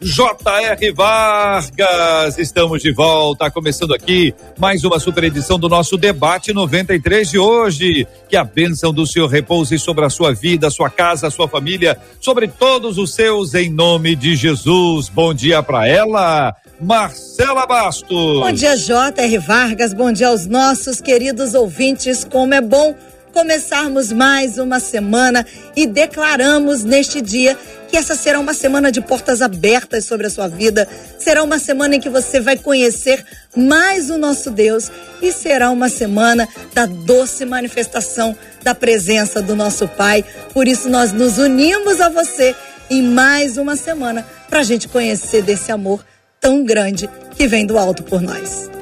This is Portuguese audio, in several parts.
J.R. Vargas, estamos de volta, começando aqui mais uma super edição do nosso debate 93 de hoje. Que a bênção do Senhor repouse sobre a sua vida, sua casa, sua família, sobre todos os seus, em nome de Jesus. Bom dia para ela, Marcela Bastos. Bom dia, J.R. Vargas, bom dia aos nossos queridos ouvintes. Como é bom começarmos mais uma semana e declaramos neste dia que essa será uma semana de portas abertas sobre a sua vida. Será uma semana em que você vai conhecer mais o nosso Deus e será uma semana da doce manifestação da presença do nosso Pai. Por isso, nós nos unimos a você em mais uma semana para a gente conhecer desse amor tão grande que vem do alto por nós.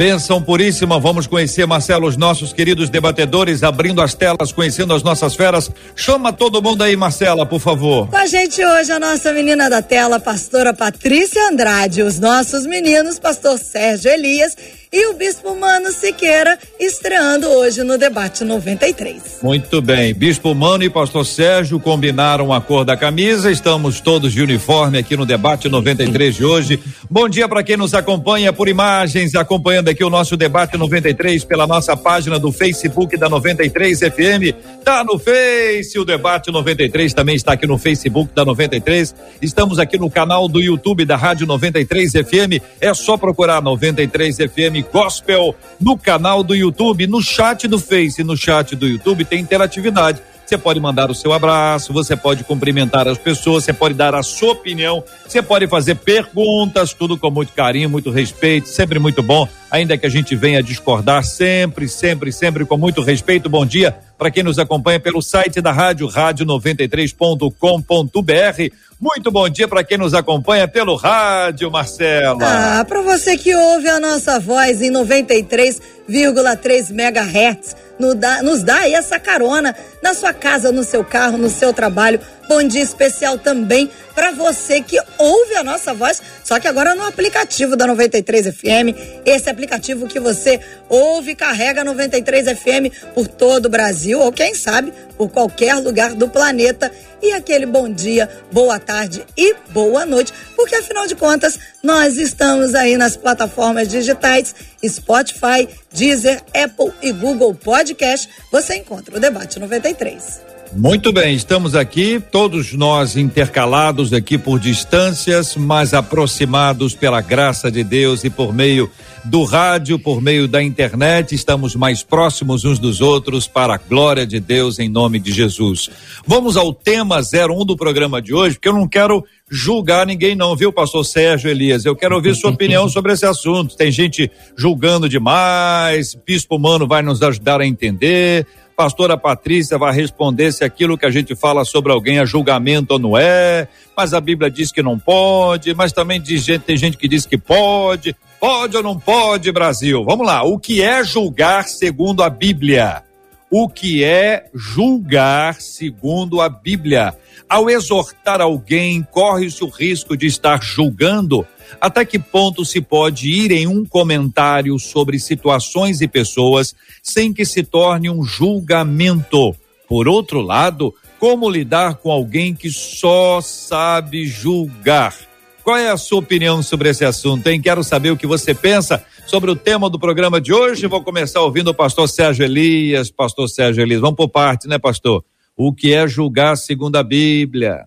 Benção puríssima, vamos conhecer, Marcelo, os nossos queridos debatedores, abrindo as telas, conhecendo as nossas feras. Chama todo mundo aí, Marcela, por favor. Com a gente hoje a nossa menina da tela, pastora Patrícia Andrade, os nossos meninos, pastor Sérgio Elias e o Bispo Mano Siqueira estreando hoje no debate 93. Muito bem, Bispo Mano e Pastor Sérgio combinaram a cor da camisa. Estamos todos de uniforme aqui no debate 93 de hoje. Bom dia para quem nos acompanha por imagens, acompanhando aqui o nosso debate 93 pela nossa página do Facebook da 93 FM. Tá no Face, o debate 93 também está aqui no Facebook da 93. Estamos aqui no canal do YouTube da Rádio 93 FM. É só procurar 93 FM Gospel no canal do YouTube, no chat do Face, no chat do YouTube tem interatividade. Você pode mandar o seu abraço, você pode cumprimentar as pessoas, você pode dar a sua opinião, você pode fazer perguntas, tudo com muito carinho, muito respeito, sempre muito bom. Ainda que a gente venha discordar, sempre, sempre, sempre com muito respeito. Bom dia para quem nos acompanha pelo site da rádio, rádio93.com.br. Muito bom dia para quem nos acompanha pelo rádio, Marcela. Ah, para você que ouve a nossa voz em 93,3 megahertz nos dá, nos dá aí essa carona na sua casa, no seu carro, no seu trabalho. Bom dia especial também para você que ouve a nossa voz, só que agora no aplicativo da 93 FM, esse aplicativo que você ouve e carrega 93 FM por todo o Brasil ou quem sabe por qualquer lugar do planeta. E aquele bom dia, boa tarde e boa noite, porque afinal de contas, nós estamos aí nas plataformas digitais Spotify, Deezer, Apple e Google Podcast. Você encontra o Debate 93. Muito bem, estamos aqui, todos nós intercalados aqui por distâncias, mas aproximados pela graça de Deus e por meio do rádio, por meio da internet, estamos mais próximos uns dos outros para a glória de Deus em nome de Jesus. Vamos ao tema 01 do programa de hoje, porque eu não quero julgar ninguém não, viu, pastor Sérgio Elias? Eu quero ouvir sua opinião sobre esse assunto. Tem gente julgando demais, Bispo Mano vai nos ajudar a entender pastora Patrícia vai responder se aquilo que a gente fala sobre alguém é julgamento ou não é, mas a Bíblia diz que não pode, mas também diz tem gente que diz que pode. Pode ou não pode, Brasil? Vamos lá. O que é julgar segundo a Bíblia? O que é julgar segundo a Bíblia? Ao exortar alguém, corre-se o risco de estar julgando até que ponto se pode ir em um comentário sobre situações e pessoas sem que se torne um julgamento? Por outro lado, como lidar com alguém que só sabe julgar? Qual é a sua opinião sobre esse assunto, hein? Quero saber o que você pensa sobre o tema do programa de hoje. Vou começar ouvindo o pastor Sérgio Elias. Pastor Sérgio Elias, vamos por parte, né, pastor? O que é julgar segundo a Bíblia?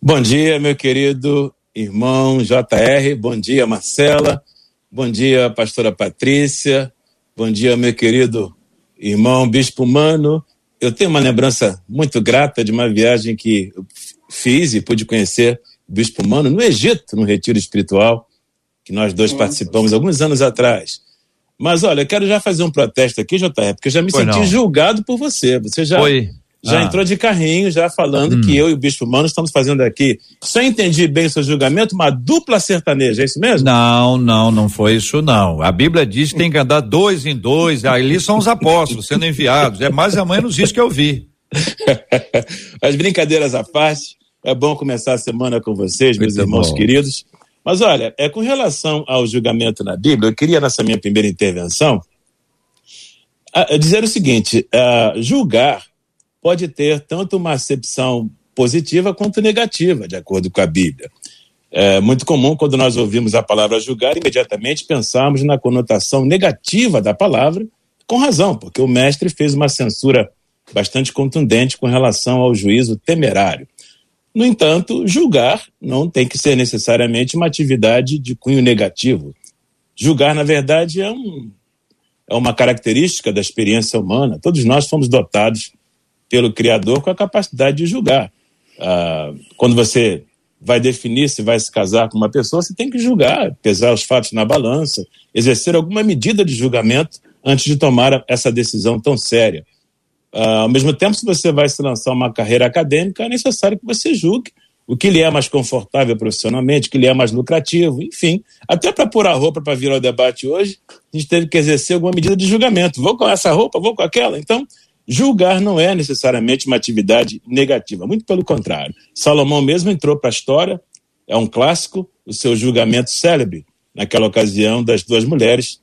Bom dia, meu querido irmão JR, bom dia, Marcela, bom dia, pastora Patrícia, bom dia, meu querido irmão Bispo Mano. Eu tenho uma lembrança muito grata de uma viagem que fiz e pude conhecer Bispo Mano no Egito, no retiro espiritual, que nós dois participamos alguns anos atrás. Mas olha, eu quero já fazer um protesto aqui, JR, porque eu já me Foi senti não. julgado por você. Você já Foi. já Ah. entrou de carrinho, já falando que eu e o Bispo Mano estamos fazendo aqui, se eu entendi bem o seu julgamento, uma dupla sertaneja, é isso mesmo? Não, não, não foi isso não. A Bíblia diz que tem que andar dois em dois, ali são os apóstolos sendo enviados. É mais ou menos isso que eu vi. As brincadeiras à parte, é bom começar a semana com vocês, meus Muito irmãos bom. queridos. Mas olha, é com relação ao julgamento na Bíblia, eu queria nessa minha primeira intervenção a- a dizer o seguinte: julgar pode ter tanto uma acepção positiva quanto negativa, de acordo com a Bíblia. É muito comum quando nós ouvimos a palavra julgar, imediatamente pensamos na conotação negativa da palavra, com razão, porque o mestre fez uma censura bastante contundente com relação ao juízo temerário. No entanto, julgar não tem que ser necessariamente uma atividade de cunho negativo. Julgar, na verdade, é, um, é uma característica da experiência humana. Todos nós fomos dotados pelo Criador com a capacidade de julgar. Ah, quando você vai definir se vai se casar com uma pessoa, você tem que julgar, pesar os fatos na balança, exercer alguma medida de julgamento antes de tomar essa decisão tão séria. Ah, ao mesmo tempo, se você vai se lançar uma carreira acadêmica, é necessário que você julgue o que lhe é mais confortável profissionalmente, o que lhe é mais lucrativo, enfim. Até para pôr a roupa para vir ao debate hoje, a gente teve que exercer alguma medida de julgamento. Vou com essa roupa, vou com aquela. Então, julgar não é necessariamente uma atividade negativa, muito pelo contrário. Salomão mesmo entrou para a história, é um clássico, o seu julgamento célebre, naquela ocasião das duas mulheres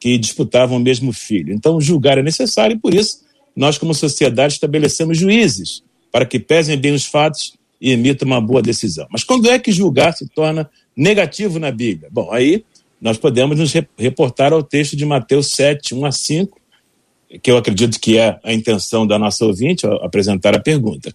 que disputavam o mesmo filho. Então, julgar é necessário e, por isso, nós, como sociedade, estabelecemos juízes para que pesem bem os fatos e emitam uma boa decisão. Mas quando é que julgar se torna negativo na Bíblia? Bom, aí nós podemos nos re- reportar ao texto de Mateus 7, 1 a 5, que eu acredito que é a intenção da nossa ouvinte ao apresentar a pergunta.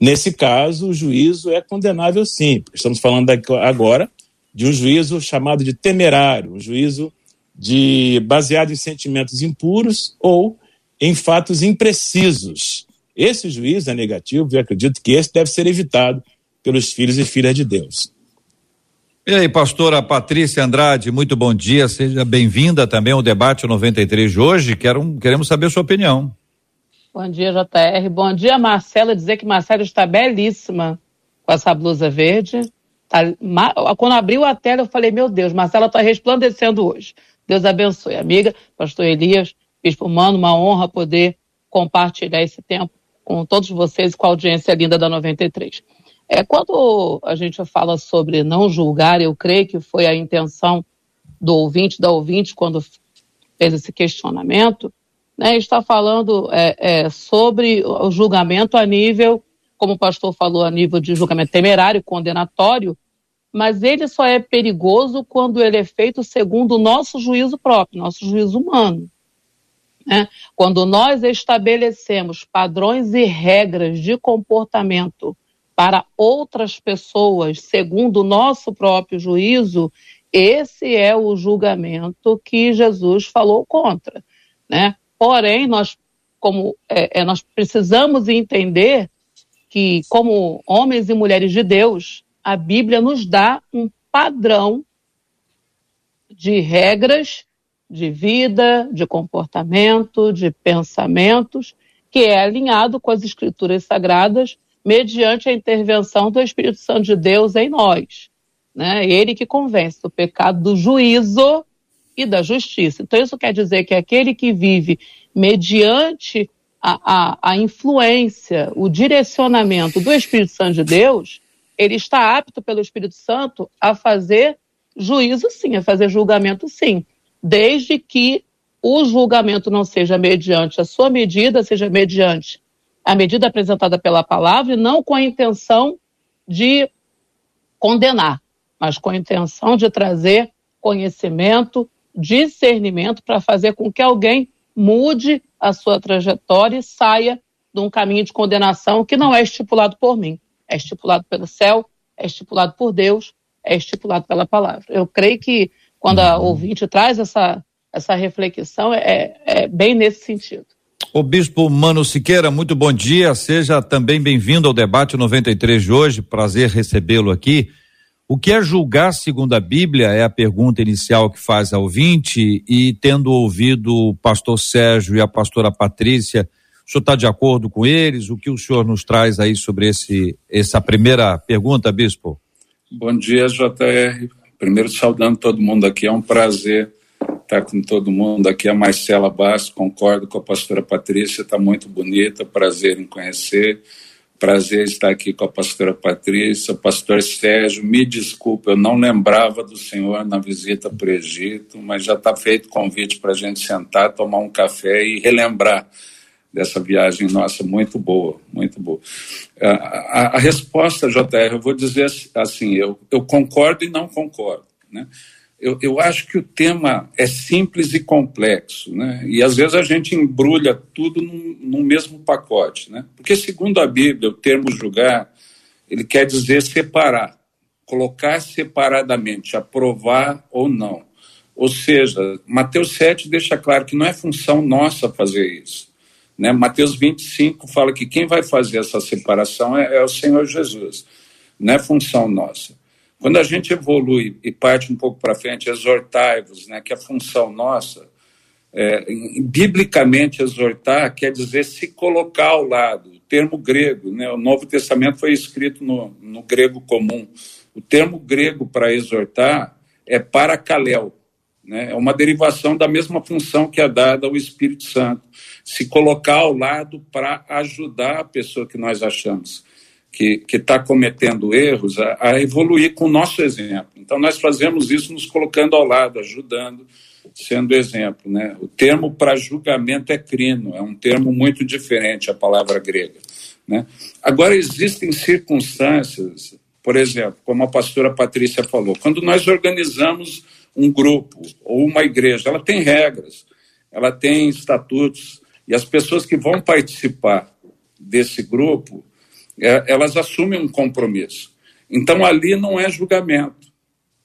Nesse caso, o juízo é condenável sim. Estamos falando agora de um juízo chamado de temerário, um juízo de baseado em sentimentos impuros ou em fatos imprecisos. Esse juízo é negativo e acredito que esse deve ser evitado pelos filhos e filhas de Deus. E aí, pastora Patrícia Andrade, muito bom dia, seja bem-vinda também ao debate 93 de hoje. Quero, queremos saber a sua opinião. Bom dia, JR. Bom dia, Marcela. Dizer que Marcela está belíssima com essa blusa verde. Tá ma- Quando abriu a tela, eu falei, meu Deus, Marcela está resplandecendo hoje. Deus abençoe. Amiga, pastor Elias, Bispo Mano, uma honra poder compartilhar esse tempo com todos vocês e com a audiência linda da 93. É, quando a gente fala sobre não julgar, eu creio que foi a intenção do ouvinte, da ouvinte, quando fez esse questionamento, né, está falando é, é, sobre o julgamento a nível, como o pastor falou, a nível de julgamento temerário, condenatório, mas ele só é perigoso quando ele é feito segundo o nosso juízo próprio, nosso juízo humano. Né? Quando nós estabelecemos padrões e regras de comportamento para outras pessoas, segundo o nosso próprio juízo, esse é o julgamento que Jesus falou contra. Né? Porém, nós, como, é, é, nós precisamos entender que, como homens e mulheres de Deus, a Bíblia nos dá um padrão de regras de vida, de comportamento, de pensamentos, que é alinhado com as Escrituras Sagradas, mediante a intervenção do Espírito Santo de Deus em nós. Né? Ele que convence do pecado, do juízo e da justiça. Então, isso quer dizer que aquele que vive mediante a, a, a influência, o direcionamento do Espírito Santo de Deus, ele está apto pelo Espírito Santo a fazer juízo sim, a fazer julgamento sim, desde que o julgamento não seja mediante a sua medida, seja mediante a medida apresentada pela palavra e não com a intenção de condenar, mas com a intenção de trazer conhecimento, discernimento para fazer com que alguém mude a sua trajetória e saia de um caminho de condenação que não é estipulado por mim, é estipulado pelo céu, é estipulado por Deus, é estipulado pela palavra. Eu creio que quando a ouvinte traz essa, essa reflexão, é, é bem nesse sentido. O Bispo Mano Siqueira, muito bom dia. Seja também bem-vindo ao debate 93 de hoje. Prazer recebê-lo aqui. O que é julgar segundo a Bíblia é a pergunta inicial que faz a ouvinte e tendo ouvido o pastor Sérgio e a pastora Patrícia O senhor está de acordo com eles? O que o senhor nos traz aí sobre esse, essa primeira pergunta, bispo? Bom dia, JR. Primeiro saudando todo mundo aqui, é um prazer estar com todo mundo aqui. A Marcela Bastos, concordo com a pastora Patrícia, está muito bonita, prazer em conhecer. Prazer estar aqui com a pastora Patrícia, pastor Sérgio. Me desculpe, eu não lembrava do senhor na visita para o Egito, mas já está feito convite para a gente sentar, tomar um café e relembrar dessa viagem nossa, muito boa, muito boa. A, a, a resposta, JR, eu vou dizer assim: eu, eu concordo e não concordo. Né? eu, eu acho que o tema é simples e complexo, né? E às vezes a gente embrulha tudo num, num mesmo pacote, né? Porque segundo a Bíblia, o termo julgar, ele quer dizer separar, colocar separadamente, aprovar ou não. Ou seja, Mateus 7 deixa claro que não é função nossa fazer isso. Né? Mateus 25 fala que quem vai fazer essa separação é, é o Senhor Jesus, não é função nossa. Quando a gente evolui e parte um pouco para frente, exortai-vos, né, que a função nossa, é, biblicamente exortar quer dizer se colocar ao lado. O termo grego, né, o Novo Testamento foi escrito no, no grego comum. O termo grego para exortar é paracaléu, né, é uma derivação da mesma função que é dada ao Espírito Santo. Se colocar ao lado para ajudar a pessoa que nós achamos que está cometendo erros a, a, evoluir com o nosso exemplo. Então, nós fazemos isso nos colocando ao lado, ajudando, sendo exemplo. Né? O termo para julgamento é crino, é um termo muito diferente, a palavra grega. Né? Agora, existem circunstâncias, por exemplo, como a pastora Patrícia falou, quando nós organizamos um grupo ou uma igreja, ela tem regras, ela tem estatutos, e as pessoas que vão participar desse grupo, é, elas assumem um compromisso. Então ali não é julgamento,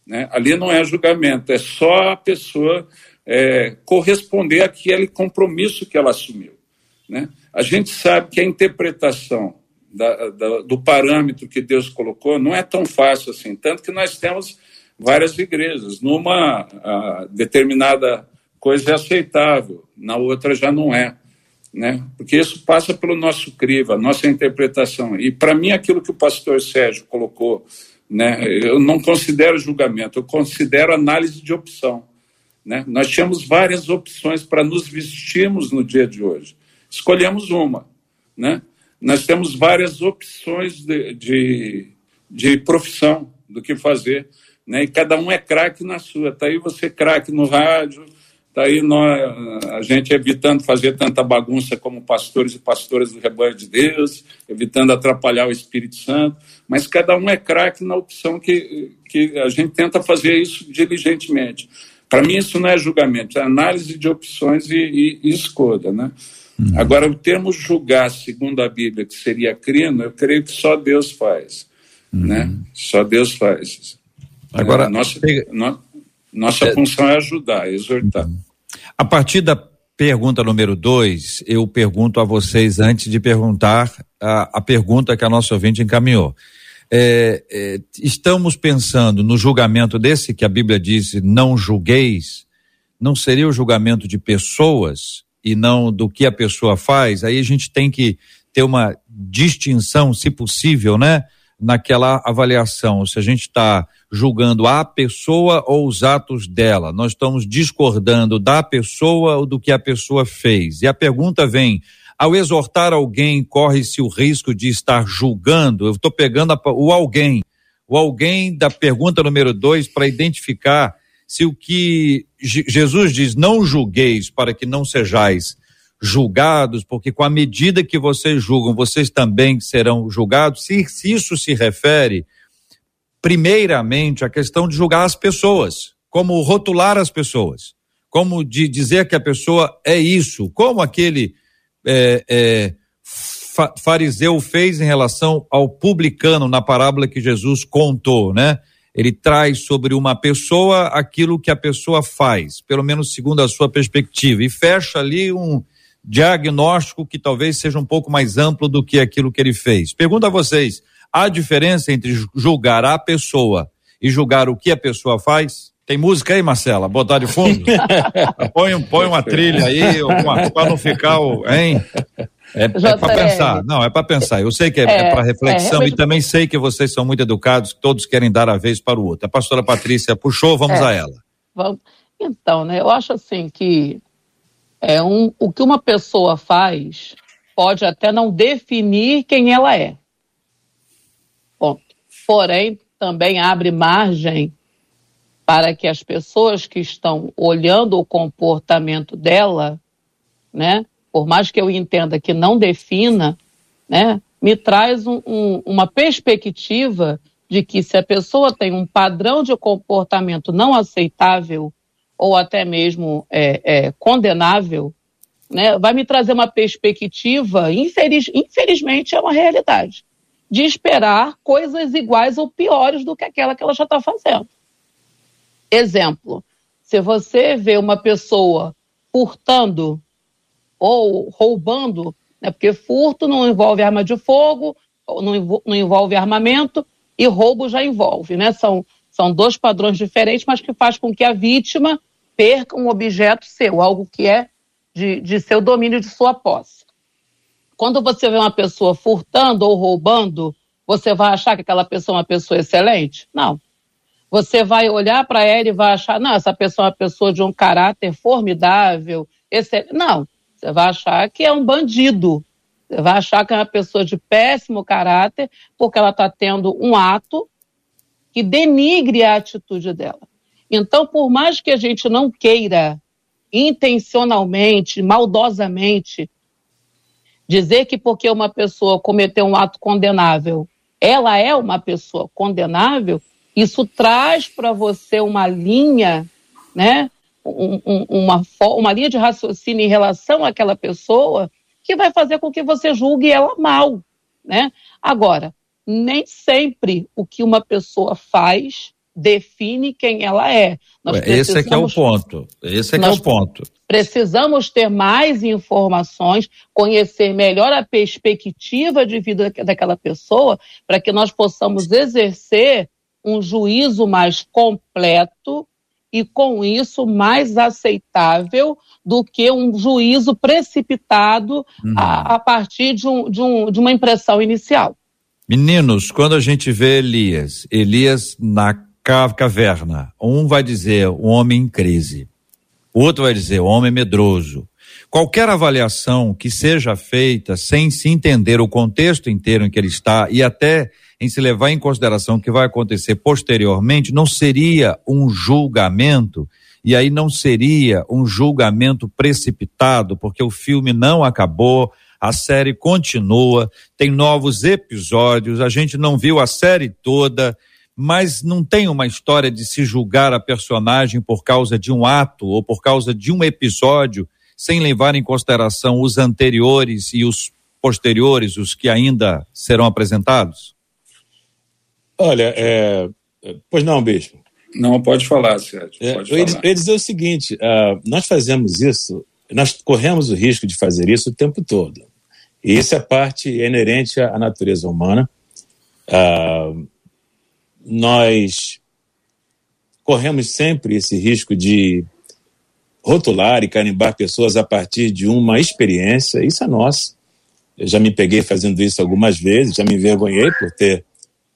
né? ali não é julgamento, é só a pessoa é, corresponder àquele compromisso que ela assumiu. Né? A gente sabe que a interpretação da, da, do parâmetro que Deus colocou não é tão fácil assim, tanto que nós temos várias igrejas. Numa determinada coisa é aceitável, na outra já não é né? Porque isso passa pelo nosso crivo, a nossa interpretação. E para mim aquilo que o pastor Sérgio colocou, né? Eu não considero julgamento, eu considero análise de opção, né? Nós tínhamos várias opções para nos vestirmos no dia de hoje. Escolhemos uma, né? Nós temos várias opções de, de, de profissão do que fazer, né? E cada um é craque na sua. Tá aí você craque no rádio, Está aí nós, a gente evitando fazer tanta bagunça como pastores e pastoras do rebanho de Deus, evitando atrapalhar o Espírito Santo, mas cada um é craque na opção que, que a gente tenta fazer isso diligentemente. Para mim, isso não é julgamento, é análise de opções e, e, e escolha. Né? Uhum. Agora, o termo julgar, segundo a Bíblia, que seria crino, eu creio que só Deus faz. Uhum. Né? Só Deus faz. Agora, nossa, pega... Nossa é... função é ajudar, é exortar. A partir da pergunta número dois, eu pergunto a vocês antes de perguntar a, a pergunta que a nossa ouvinte encaminhou. É, é, estamos pensando no julgamento desse que a Bíblia diz não julgueis, não seria o julgamento de pessoas e não do que a pessoa faz? Aí a gente tem que ter uma distinção, se possível, né? Naquela avaliação, se a gente está julgando a pessoa ou os atos dela. Nós estamos discordando da pessoa ou do que a pessoa fez. E a pergunta vem: ao exortar alguém, corre-se o risco de estar julgando? Eu estou pegando a, o alguém, o alguém da pergunta número dois, para identificar se o que Jesus diz, não julgueis para que não sejais julgados, porque com a medida que vocês julgam, vocês também serão julgados. Se, se isso se refere primeiramente, a questão de julgar as pessoas, como rotular as pessoas, como de dizer que a pessoa é isso, como aquele é, é, fa fariseu fez em relação ao publicano na parábola que Jesus contou, né? Ele traz sobre uma pessoa aquilo que a pessoa faz, pelo menos segundo a sua perspectiva, e fecha ali um diagnóstico que talvez seja um pouco mais amplo do que aquilo que ele fez. Pergunto a vocês: Há diferença entre julgar a pessoa e julgar o que a pessoa faz? Tem música aí, Marcela? Botar de fundo? põe, põe uma trilha aí, para não ficar o. Hein? É, é para pensar, não, é para pensar. Eu sei que é, é, é para reflexão é, e também sei que vocês são muito educados, todos querem dar a vez para o outro. A pastora Patrícia puxou, vamos é. a ela. Vamos. Então, né, eu acho assim que é um, o que uma pessoa faz pode até não definir quem ela é. Porém, também abre margem para que as pessoas que estão olhando o comportamento dela, né, por mais que eu entenda que não defina, né, me traz um, um, uma perspectiva de que se a pessoa tem um padrão de comportamento não aceitável ou até mesmo é, é, condenável, né, vai me trazer uma perspectiva, infeliz, infelizmente é uma realidade, de esperar coisas iguais ou piores do que aquela que ela já está fazendo. Exemplo, se você vê uma pessoa furtando ou roubando, né, porque furto não envolve arma de fogo, não, não envolve armamento, e roubo já envolve, né? São, são dois padrões diferentes, mas que faz com que a vítima perca um objeto seu, algo que é de, de seu domínio, de sua posse. Quando você vê uma pessoa furtando ou roubando, você vai achar que aquela pessoa é uma pessoa excelente? Não. Você vai olhar para ela e vai achar, não, essa pessoa é uma pessoa de um caráter formidável, excelente. Não, você vai achar que é um bandido. Você vai achar que é uma pessoa de péssimo caráter, porque ela está tendo um ato que denigre a atitude dela. Então, por mais que a gente não queira intencionalmente, maldosamente, dizer que porque uma pessoa cometeu um ato condenável, ela é uma pessoa condenável, isso traz para você uma linha, né? Um, um, uma, uma linha de raciocínio em relação àquela pessoa que vai fazer com que você julgue ela mal, né? Agora, nem sempre o que uma pessoa faz define quem ela é. Nós Esse é que é o ponto. Esse é que é o ponto. Precisamos ter mais informações, conhecer melhor a perspectiva de vida daquela pessoa, para que nós possamos exercer um juízo mais completo e, com isso, mais aceitável do que um juízo precipitado uhum. a, a, partir de, um, de, um, de uma impressão inicial. Meninos, quando a gente vê Elias, Elias na caverna. Um vai dizer o homem em crise, o outro vai dizer o homem medroso. Qualquer avaliação que seja feita sem se entender o contexto inteiro em que ele está e até em se levar em consideração o que vai acontecer posteriormente, não seria um julgamento, e aí não seria um julgamento precipitado, porque o filme não acabou, a série continua, tem novos episódios, a gente não viu a série toda, mas não tem uma história de se julgar a personagem por causa de um ato ou por causa de um episódio, sem levar em consideração os anteriores e os posteriores, os que ainda serão apresentados? Olha, é... pois não, Bispo. Não, pode falar, Sérgio. É, eu, falar. eu ia dizer o seguinte: uh, nós fazemos isso, nós corremos o risco de fazer isso o tempo todo. E isso é parte inerente à natureza humana. Uh, nós corremos sempre esse risco de rotular e carimbar pessoas a partir de uma experiência, isso é nosso. Eu já me peguei fazendo isso algumas vezes, já me envergonhei por ter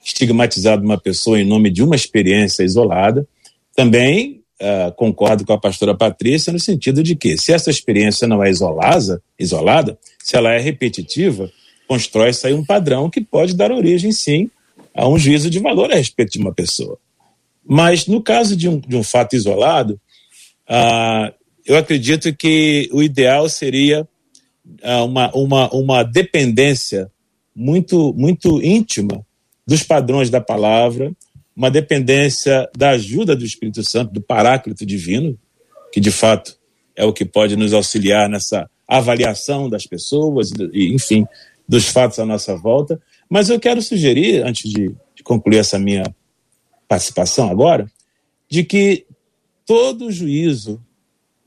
estigmatizado uma pessoa em nome de uma experiência isolada. Também uh, concordo com a pastora Patrícia no sentido de que, se essa experiência não é isolada, isolada se ela é repetitiva, constrói-se aí um padrão que pode dar origem, sim, a um juízo de valor a respeito de uma pessoa. Mas no caso de um, de um fato isolado, ah, eu acredito que o ideal seria ah, uma, uma, uma dependência muito, muito íntima dos padrões da palavra, uma dependência da ajuda do Espírito Santo, do Paráclito Divino, que de fato é o que pode nos auxiliar nessa avaliação das pessoas, enfim, dos fatos à nossa volta, mas eu quero sugerir, antes de, de concluir essa minha participação agora, de que todo juízo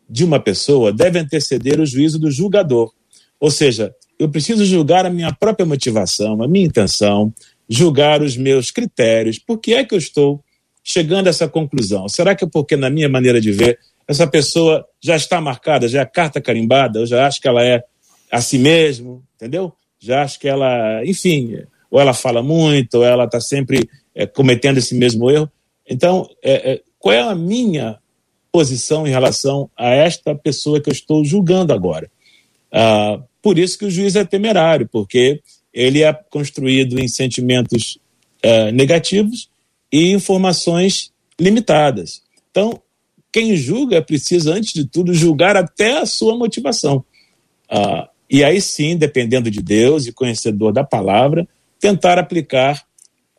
de uma pessoa deve anteceder o juízo do julgador. Ou seja, eu preciso julgar a minha própria motivação, a minha intenção, julgar os meus critérios. Por que é que eu estou chegando a essa conclusão? Será que é porque, na minha maneira de ver, essa pessoa já está marcada, já é carta carimbada, eu já acho que ela é a si mesmo, entendeu? Já acho que ela, enfim, ou ela fala muito, ou ela está sempre é, cometendo esse mesmo erro. Então, é, é, qual é a minha posição em relação a esta pessoa que eu estou julgando agora? Ah, por isso que o juiz é temerário, porque ele é construído em sentimentos é, negativos e informações limitadas. Então, quem julga precisa, antes de tudo, julgar até a sua motivação. Ah, e aí sim, dependendo de Deus e conhecedor da palavra, tentar aplicar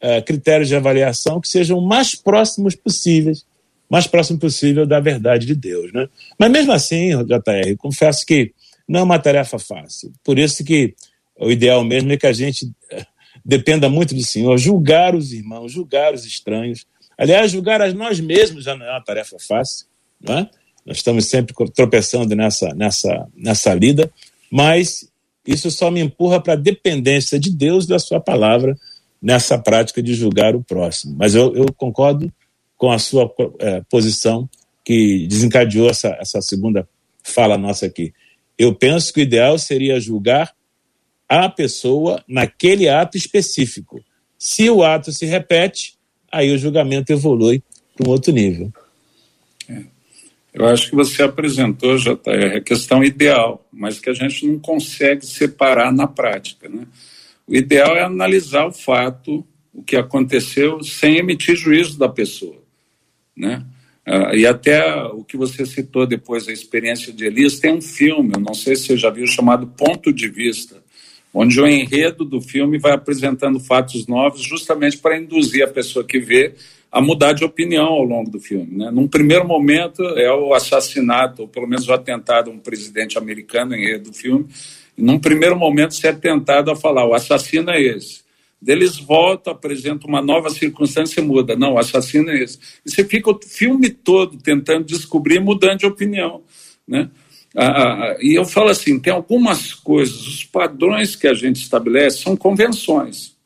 uh, critérios de avaliação que sejam mais próximos possíveis, mais próximo possível da verdade de Deus. Né? Mas mesmo assim, JR, confesso que não é uma tarefa fácil. Por isso que o ideal mesmo é que a gente eh, dependa muito do Senhor, julgar os irmãos, julgar os estranhos. Aliás, julgar a nós mesmos já não é uma tarefa fácil, não é? Nós estamos sempre tropeçando nessa, nessa, nessa lida, mas isso só me empurra para a dependência de Deus e da sua palavra nessa prática de julgar o próximo. Mas eu, eu concordo com a sua é, posição que desencadeou essa, essa segunda fala nossa aqui. Eu penso que o ideal seria julgar a pessoa naquele ato específico. Se o ato se repete, aí o julgamento evolui para um outro nível. Eu acho que você apresentou, JR, a questão ideal, mas que a gente não consegue separar na prática. Né? O ideal é analisar o fato, o que aconteceu, sem emitir juízo da pessoa. Né? Uh, e até o que você citou depois, a experiência de Elias, tem um filme, eu não sei se você já viu, chamado Ponto de Vista, onde o enredo do filme vai apresentando fatos novos justamente para induzir a pessoa que vê a mudar de opinião ao longo do filme. Né? Num primeiro momento, é o assassinato, ou pelo menos o atentado a um presidente americano em do filme. E num primeiro momento, se é tentado a falar: o assassino é esse. Deles voltam, apresentam uma nova circunstância e muda. Não, o assassino é esse. E você fica o filme todo tentando descobrir, mudando de opinião. Né? Ah, ah, ah, e eu falo assim: tem algumas coisas, os padrões que a gente estabelece são convenções.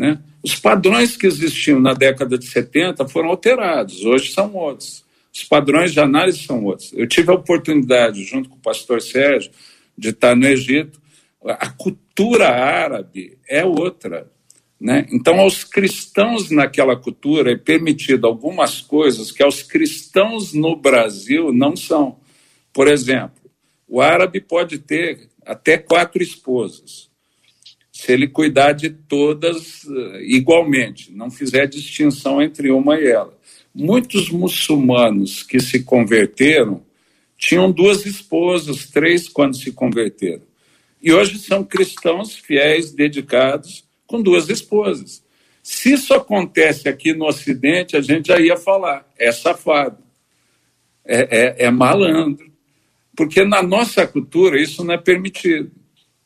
Né? Os padrões que existiam na década de 70 foram alterados, hoje são outros. Os padrões de análise são outros. Eu tive a oportunidade, junto com o pastor Sérgio, de estar no Egito. A cultura árabe é outra. Né? Então, aos cristãos naquela cultura é permitido algumas coisas que aos cristãos no Brasil não são. Por exemplo, o árabe pode ter até quatro esposas se ele cuidar de todas eh, igualmente, não fizer distinção entre uma e ela. Muitos muçulmanos que se converteram tinham duas esposas, três quando se converteram. E hoje são cristãos fiéis, dedicados, com duas esposas. Se isso acontece aqui no Ocidente, a gente já ia falar, é safado, é, é, é malandro. Porque na nossa cultura isso não é permitido.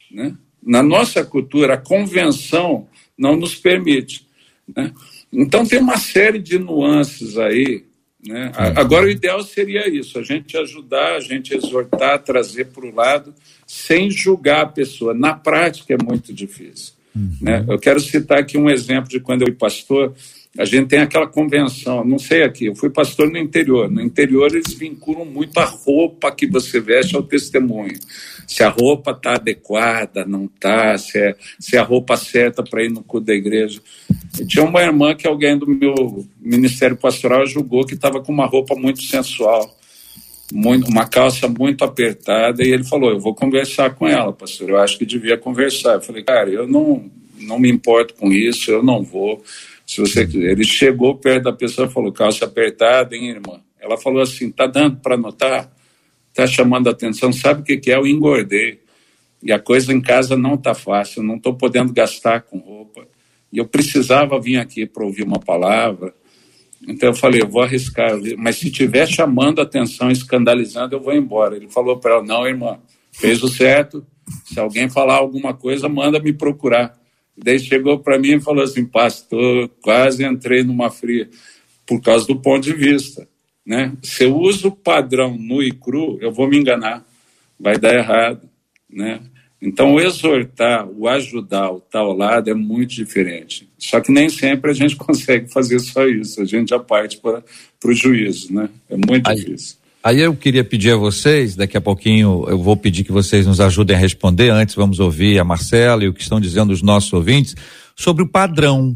Né? Na nossa cultura, a convenção não nos permite. Né? Então, tem uma série de nuances aí. Né? Agora, o ideal seria isso: a gente ajudar, a gente exortar, trazer para o lado, sem julgar a pessoa. Na prática, é muito difícil. Uhum. Né? Eu quero citar aqui um exemplo de quando eu fui pastor. A gente tem aquela convenção, não sei aqui, eu fui pastor no interior. No interior, eles vinculam muito a roupa que você veste ao testemunho se a roupa está adequada, não está, se é, se é a roupa certa para ir no culto da igreja. E tinha uma irmã que alguém do meu ministério pastoral julgou que estava com uma roupa muito sensual, muito, uma calça muito apertada, e ele falou: Eu vou conversar com ela, pastor, eu acho que devia conversar. Eu falei: Cara, eu não, não me importo com isso, eu não vou. Se você Ele chegou perto da pessoa e falou: Calça apertada, hein, irmã? Ela falou assim: Tá dando para notar? está chamando a atenção. Sabe o que, que é? Eu engordei. E a coisa em casa não está fácil, não estou podendo gastar com roupa. E eu precisava vir aqui para ouvir uma palavra. Então eu falei, eu vou arriscar, mas se estiver chamando a atenção, escandalizando, eu vou embora. Ele falou para ela, não, irmã, fez o certo. Se alguém falar alguma coisa, manda me procurar. Daí chegou para mim e falou assim, pastor, quase entrei numa fria por causa do ponto de vista. Né? Se eu uso o padrão nu e cru, eu vou me enganar, vai dar errado. Né? Então, o exortar, o ajudar, o tal lado é muito diferente. Só que nem sempre a gente consegue fazer só isso, a gente já parte para o juízo, né? É muito difícil. Aí eu queria pedir a vocês, daqui a pouquinho eu vou pedir que vocês nos ajudem a responder. Antes vamos ouvir a Marcela e o que estão dizendo os nossos ouvintes sobre o padrão.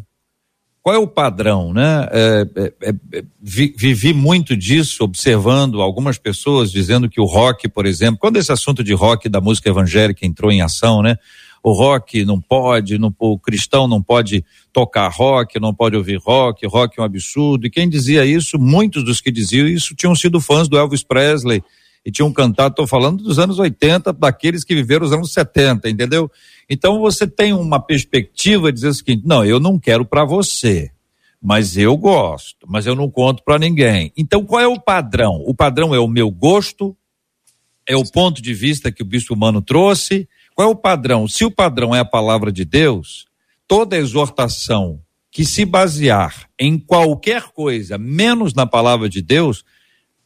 Qual é o padrão, né? É, é, é, vi, vivi muito disso, observando algumas pessoas dizendo que o rock, por exemplo, quando esse assunto de rock da música evangélica entrou em ação, né? O rock não pode, não, o cristão não pode tocar rock, não pode ouvir rock, rock é um absurdo. E quem dizia isso, muitos dos que diziam isso tinham sido fãs do Elvis Presley e tinham cantado, estou falando dos anos 80, daqueles que viveram os anos 70, entendeu? Então você tem uma perspectiva de dizer o seguinte: não, eu não quero para você, mas eu gosto, mas eu não conto para ninguém. Então qual é o padrão? O padrão é o meu gosto, é o ponto de vista que o bispo humano trouxe, qual é o padrão? Se o padrão é a palavra de Deus, toda exortação que se basear em qualquer coisa menos na palavra de Deus,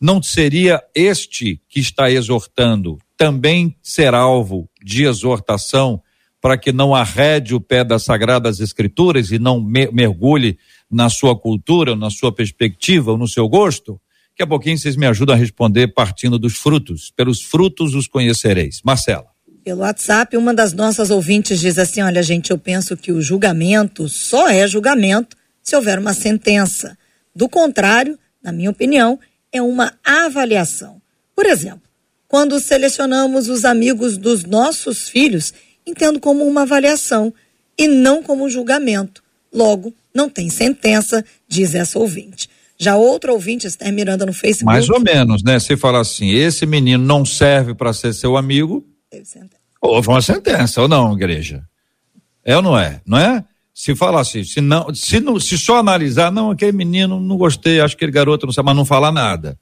não seria este que está exortando também ser alvo de exortação para que não arrede o pé das sagradas escrituras e não mergulhe na sua cultura, na sua perspectiva no seu gosto? Daqui a pouquinho vocês me ajudam a responder partindo dos frutos. Pelos frutos os conhecereis. Marcela. Pelo WhatsApp, uma das nossas ouvintes diz assim: Olha, gente, eu penso que o julgamento só é julgamento se houver uma sentença. Do contrário, na minha opinião, é uma avaliação. Por exemplo, quando selecionamos os amigos dos nossos filhos, entendo como uma avaliação e não como julgamento. Logo, não tem sentença, diz essa ouvinte. Já outra ouvinte, Esther Miranda, no Facebook. Mais ou menos, né? Se falar assim, esse menino não serve para ser seu amigo, Teve sentença. Houve uma sentença, ou não, igreja? É ou não é? Não é? Se falar assim, se, não, se, não, se só analisar, não, aquele menino não gostei, acho que aquele garoto não sabe, mas não falar nada.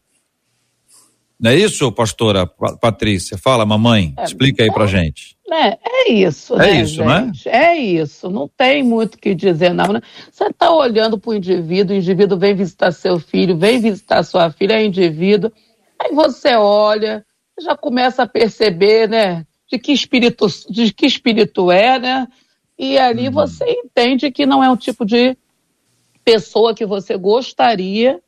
Não é isso, pastora Patrícia? Fala, mamãe, é, explica aí pra gente. É, é isso, é né, isso, né? É isso, não tem muito o que dizer, não. Né? Você está olhando para o indivíduo, o indivíduo vem visitar seu filho, vem visitar sua filha, é indivíduo, aí você olha, já começa a perceber, né, de que espírito, de que espírito é, né? E ali uhum. você entende que não é um tipo de pessoa que você gostaria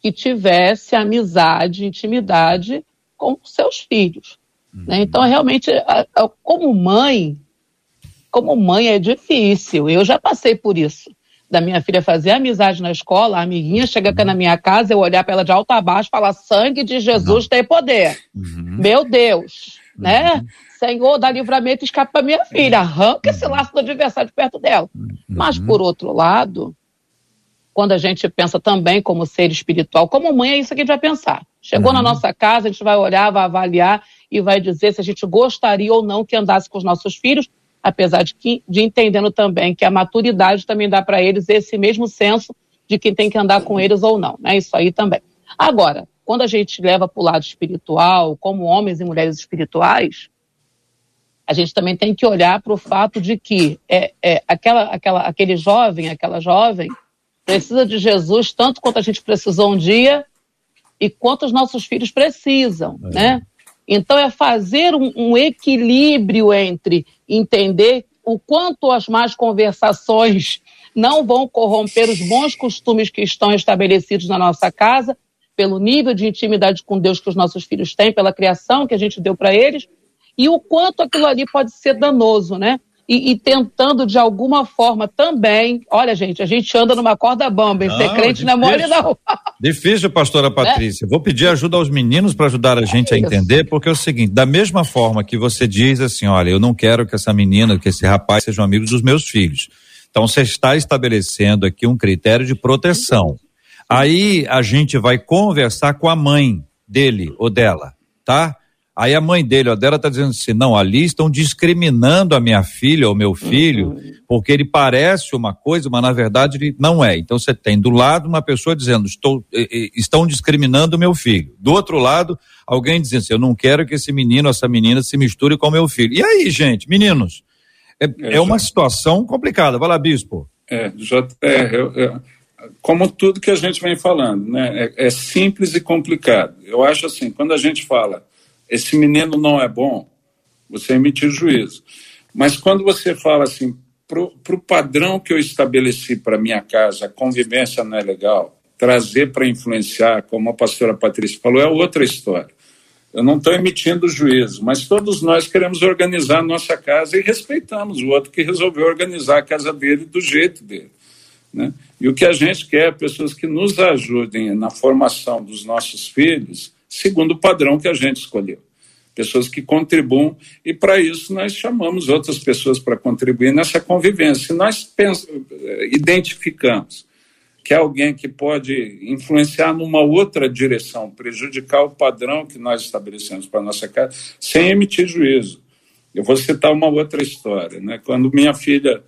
que tivesse amizade, intimidade com seus filhos. Uhum. Né? Então, realmente, como mãe, como mãe é difícil. Eu já passei por isso da minha filha fazer amizade na escola, a amiguinha chega aqui na minha casa, eu olhar para ela de alto a baixo e falar: sangue de Jesus Não. tem poder. Uhum. Meu Deus, né? uhum. né? Senhor, dá livramento e escapa para minha filha. Arranca esse uhum. laço do adversário de perto dela. Uhum. Mas, por outro lado, quando a gente pensa também como ser espiritual, como mãe, é isso que a gente vai pensar. Chegou na uhum. nossa casa, a gente vai olhar, vai avaliar e vai dizer se a gente gostaria ou não que andasse com os nossos filhos apesar de, que, de entendendo também que a maturidade também dá para eles esse mesmo senso de quem tem que andar com eles ou não, né? Isso aí também. Agora, quando a gente leva para o lado espiritual, como homens e mulheres espirituais, a gente também tem que olhar para o fato de que é, é, aquela, aquela, aquele jovem, aquela jovem, precisa de Jesus tanto quanto a gente precisou um dia e quanto os nossos filhos precisam, é. né? Então, é fazer um, um equilíbrio entre entender o quanto as más conversações não vão corromper os bons costumes que estão estabelecidos na nossa casa, pelo nível de intimidade com Deus que os nossos filhos têm, pela criação que a gente deu para eles, e o quanto aquilo ali pode ser danoso, né? E, e, tentando de alguma forma também. Olha, gente, a gente anda numa corda bamba, não, ser crente não é mole, não. Difícil, pastora né? Patrícia. É? Vou pedir ajuda aos meninos para ajudar a gente é a entender, porque é o seguinte: da mesma forma que você diz assim, olha, eu não quero que essa menina, que esse rapaz sejam amigos dos meus filhos. Então você está estabelecendo aqui um critério de proteção. Aí a gente vai conversar com a mãe dele ou dela, tá? Aí a mãe dele, a dela, está dizendo assim: não, ali estão discriminando a minha filha ou meu filho, uhum. porque ele parece uma coisa, mas na verdade ele não é. Então você tem do lado uma pessoa dizendo: estou, estão discriminando o meu filho. Do outro lado, alguém dizendo assim: eu não quero que esse menino, essa menina se misture com o meu filho. E aí, gente, meninos? É, é, é uma situação complicada. Vai lá, bispo. É, JR, eu, eu, como tudo que a gente vem falando, né? É, é simples e complicado. Eu acho assim, quando a gente fala esse menino não é bom, você emitir juízo. Mas quando você fala assim, para o padrão que eu estabeleci para minha casa, a convivência não é legal, trazer para influenciar, como a pastora Patrícia falou, é outra história. Eu não estou emitindo juízo, mas todos nós queremos organizar a nossa casa e respeitamos o outro que resolveu organizar a casa dele do jeito dele. Né? E o que a gente quer é pessoas que nos ajudem na formação dos nossos filhos, segundo o padrão que a gente escolheu. Pessoas que contribuam, e para isso nós chamamos outras pessoas para contribuir nessa convivência. Se nós identificamos que é alguém que pode influenciar numa outra direção, prejudicar o padrão que nós estabelecemos para a nossa casa, sem emitir juízo. Eu vou citar uma outra história. Né? Quando minha filha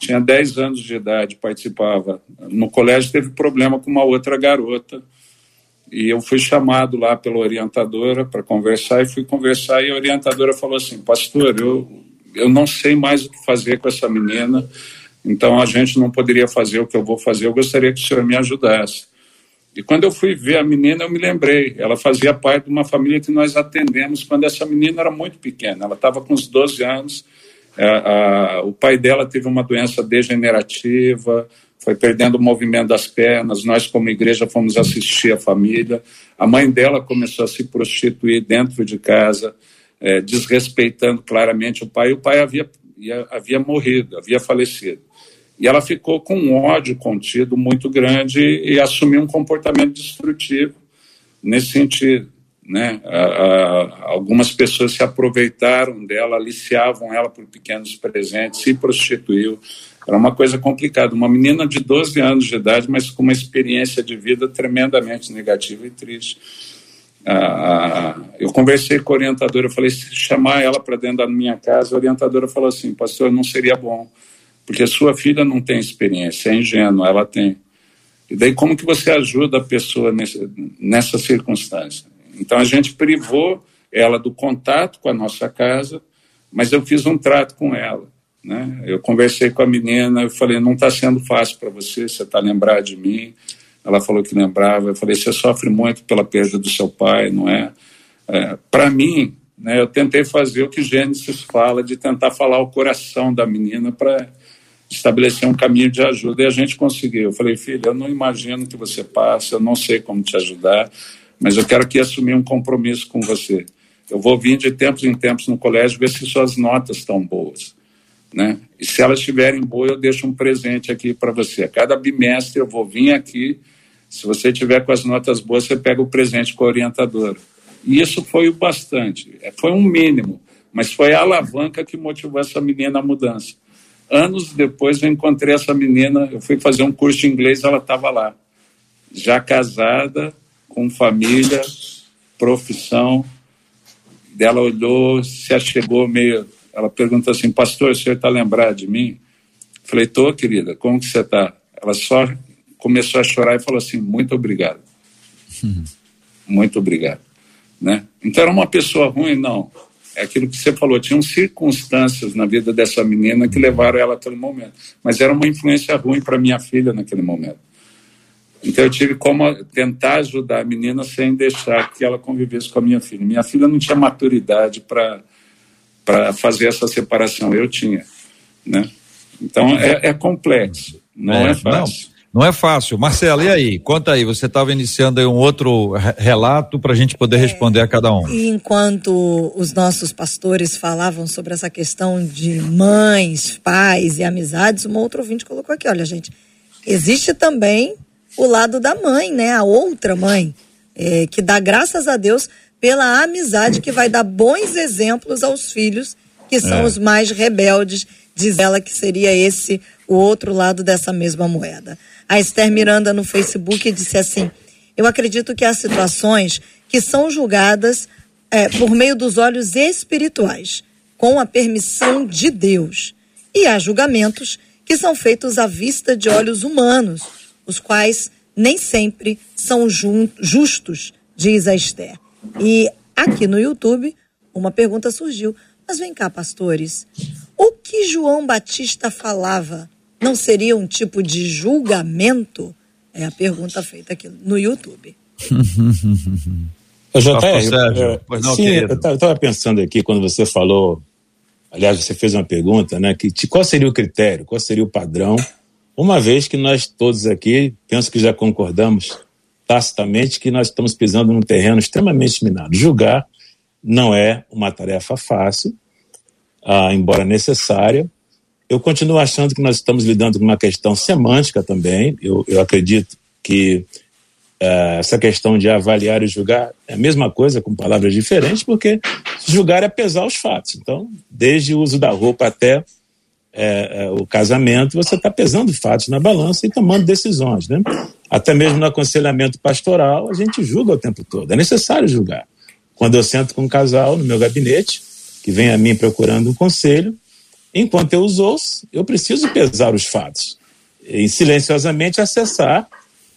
tinha 10 anos de idade, participava, no colégio teve problema com uma outra garota, e eu fui chamado lá pela orientadora para conversar, e fui conversar, e a orientadora falou assim, pastor, eu, eu não sei mais o que fazer com essa menina, então a gente não poderia fazer o que eu vou fazer, eu gostaria que o senhor me ajudasse. E quando eu fui ver a menina, eu me lembrei, ela fazia parte de uma família que nós atendemos quando essa menina era muito pequena, ela estava com uns 12 anos, a, a, o pai dela teve uma doença degenerativa, foi perdendo o movimento das pernas. Nós, como igreja, fomos assistir a família. A mãe dela começou a se prostituir dentro de casa, é, desrespeitando claramente o pai. O pai havia, havia morrido, havia falecido. E ela ficou com um ódio contido muito grande e assumiu um comportamento destrutivo nesse sentido. Né? A, a, algumas pessoas se aproveitaram dela, aliciavam ela por pequenos presentes, se prostituiu. Era uma coisa complicada. Uma menina de 12 anos de idade, mas com uma experiência de vida tremendamente negativa e triste. Ah, eu conversei com a orientadora, eu falei, se chamar ela para dentro da minha casa, a orientadora falou assim, pastor, não seria bom porque sua filha não tem experiência, é ingênua, ela tem. E daí como que você ajuda a pessoa nessa, nessa circunstância? Então a gente privou ela do contato com a nossa casa, mas eu fiz um trato com ela. Né? Eu conversei com a menina, eu falei, não está sendo fácil para você, você está lembrado de mim. Ela falou que lembrava. Eu falei, você sofre muito pela perda do seu pai, não é? é para mim, né, eu tentei fazer o que Gênesis fala, de tentar falar o coração da menina para estabelecer um caminho de ajuda e a gente conseguiu. Eu falei, filha, eu não imagino que você passa, eu não sei como te ajudar, mas eu quero aqui assumir um compromisso com você. Eu vou vir de tempos em tempos no colégio ver se suas notas estão boas. Né? E se elas estiverem boas, eu deixo um presente aqui para você. Cada bimestre eu vou vir aqui. Se você tiver com as notas boas, você pega o presente com a orientadora. E isso foi o bastante. É, foi um mínimo, mas foi a alavanca que motivou essa menina à mudança. Anos depois eu encontrei essa menina, eu fui fazer um curso de inglês, ela estava lá, já casada, com família, profissão. Ela olhou, se achegou meio. Ela perguntou assim: Pastor, o senhor está lembrado de mim? Falei: Tô, querida, como que você está? Ela só começou a chorar e falou assim: Muito obrigado. Uhum. Muito obrigado. Né? Então era uma pessoa ruim? Não é aquilo que você falou, tinham circunstâncias na vida dessa menina que levaram ela aquele momento. Mas era uma influência ruim para minha filha naquele momento. Então eu tive como tentar ajudar a menina sem deixar que ela convivesse com a minha filha. Minha filha não tinha maturidade para para fazer essa separação. Eu tinha, né? Então é, é complexo, não é, é fácil. Não. Não é fácil. Marcela, e aí? Conta aí, você estava iniciando aí um outro relato para a gente poder é, responder a cada um. E enquanto os nossos pastores falavam sobre essa questão de mães, pais e amizades, uma outra ouvinte colocou aqui, olha gente, existe também o lado da mãe, né? A outra mãe, é, que dá graças a Deus pela amizade que vai dar bons exemplos aos filhos, que são é. os mais rebeldes, diz ela que seria esse o outro lado dessa mesma moeda. A Esther Miranda no Facebook disse assim: Eu acredito que há situações que são julgadas é, por meio dos olhos espirituais, com a permissão de Deus. E há julgamentos que são feitos à vista de olhos humanos, os quais nem sempre são justos, diz a Esther. E aqui no YouTube, uma pergunta surgiu. Mas vem cá, pastores. O que João Batista falava não seria um tipo de julgamento? É a pergunta feita aqui no YouTube. eu já tá, eu, pois não, sim, eu estava pensando aqui quando você falou, aliás, você fez uma pergunta, né? Que qual seria o critério, qual seria o padrão uma vez que nós todos aqui, penso que já concordamos tacitamente que nós estamos pisando num terreno extremamente minado. Julgar não é uma tarefa fácil, ah, embora necessária. Eu continuo achando que nós estamos lidando com uma questão semântica também. Eu, eu acredito que ah, essa questão de avaliar e julgar é a mesma coisa com palavras diferentes, porque julgar é pesar os fatos. Então, desde o uso da roupa até é, é, o casamento, você está pesando fatos na balança e tomando decisões. Né? Até mesmo no aconselhamento pastoral, a gente julga o tempo todo. É necessário julgar. Quando eu sento com um casal no meu gabinete, que vem a mim procurando um conselho, enquanto eu os ouço, eu preciso pesar os fatos e silenciosamente acessar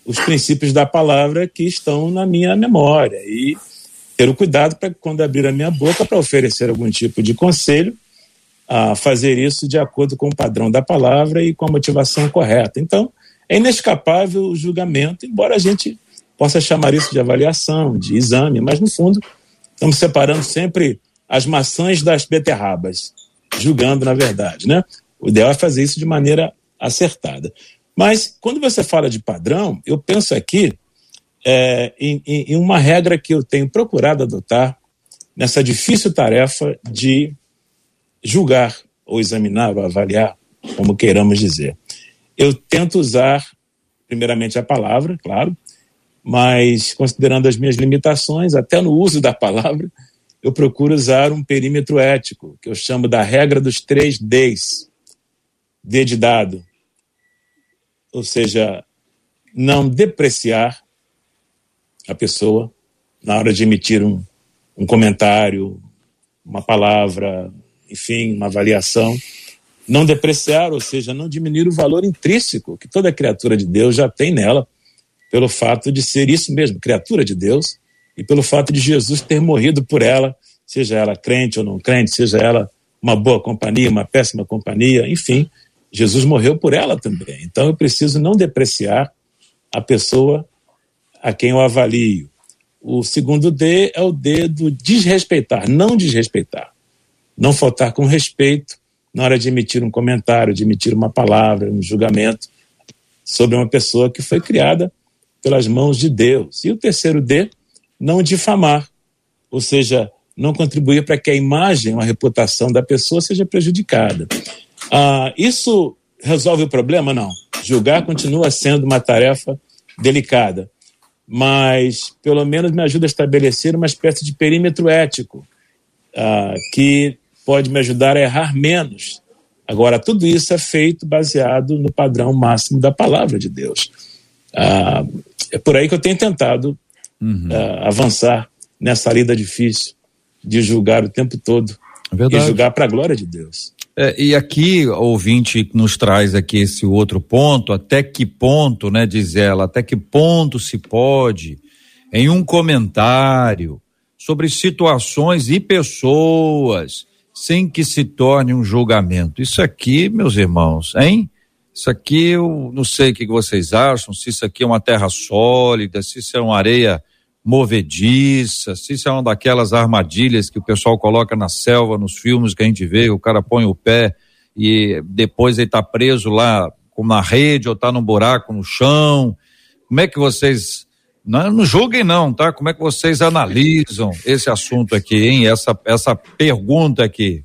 os princípios da palavra que estão na minha memória e ter o cuidado para quando abrir a minha boca para oferecer algum tipo de conselho, a fazer isso de acordo com o padrão da palavra e com a motivação correta. Então, é inescapável o julgamento, embora a gente possa chamar isso de avaliação, de exame, mas no fundo estamos separando sempre as maçãs das beterrabas, julgando na verdade, né? O ideal é fazer isso de maneira acertada. Mas quando você fala de padrão, eu penso aqui é, em, em uma regra que eu tenho procurado adotar nessa difícil tarefa de julgar ou examinar ou avaliar, como queiramos dizer. Eu tento usar, primeiramente, a palavra, claro, mas considerando as minhas limitações, até no uso da palavra, eu procuro usar um perímetro ético, que eu chamo da regra dos três Ds. D de dado, ou seja, não depreciar a pessoa na hora de emitir um, um comentário, uma palavra, enfim, uma avaliação, não depreciar, ou seja, não diminuir o valor intrínseco que toda criatura de Deus já tem nela, pelo fato de ser isso mesmo, criatura de Deus, e pelo fato de Jesus ter morrido por ela, seja ela crente ou não crente, seja ela uma boa companhia, uma péssima companhia, enfim, Jesus morreu por ela também. Então eu preciso não depreciar a pessoa a quem eu avalio. O segundo D é o D do desrespeitar, não desrespeitar não faltar com respeito na hora de emitir um comentário, de emitir uma palavra, um julgamento sobre uma pessoa que foi criada pelas mãos de Deus. E o terceiro D, não difamar, ou seja, não contribuir para que a imagem, a reputação da pessoa seja prejudicada. Ah, isso resolve o problema? Não. Julgar continua sendo uma tarefa delicada, mas pelo menos me ajuda a estabelecer uma espécie de perímetro ético ah, que pode me ajudar a errar menos. Agora, tudo isso é feito baseado no padrão máximo da palavra de Deus. Ah, é por aí que eu tenho tentado uhum. ah, avançar nessa lida difícil de julgar o tempo todo é e julgar para a glória de Deus. É, e aqui, ouvinte nos traz aqui esse outro ponto, até que ponto, né, diz ela, até que ponto se pode, em um comentário sobre situações e pessoas, sem que se torne um julgamento. Isso aqui, meus irmãos, hein? Isso aqui eu não sei o que vocês acham, se isso aqui é uma terra sólida, se isso é uma areia movediça, se isso é uma daquelas armadilhas que o pessoal coloca na selva, nos filmes que a gente vê, o cara põe o pé e depois ele está preso lá na rede ou está num buraco no chão. Como é que vocês não, não julguem não, tá? Como é que vocês analisam esse assunto aqui, hein? Essa, essa pergunta aqui.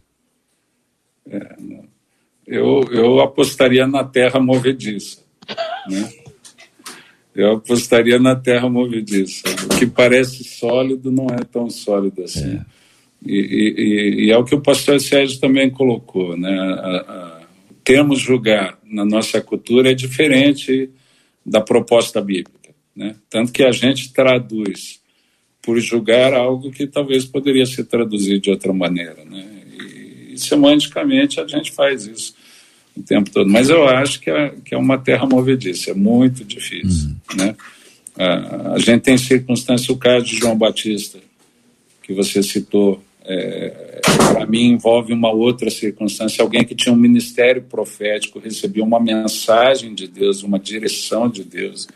É, eu, eu apostaria na terra movediça, né? Eu apostaria na terra movediça. O que parece sólido não é tão sólido assim. É. E, e, e, é o que o pastor Sérgio também colocou, né? A, a, termos julgar na nossa cultura é diferente da proposta bíblica. Né? Tanto que a gente traduz por julgar algo que talvez poderia ser traduzido de outra maneira. Né? E, e semanticamente a gente faz isso o tempo todo. Mas eu acho que é, que é uma terra movediça, é muito difícil. Uhum. Né? A, a, gente tem circunstância, o caso de João Batista, que você citou, é, para mim envolve uma outra circunstância. Alguém que tinha um ministério profético recebia uma mensagem de Deus, uma direção de Deus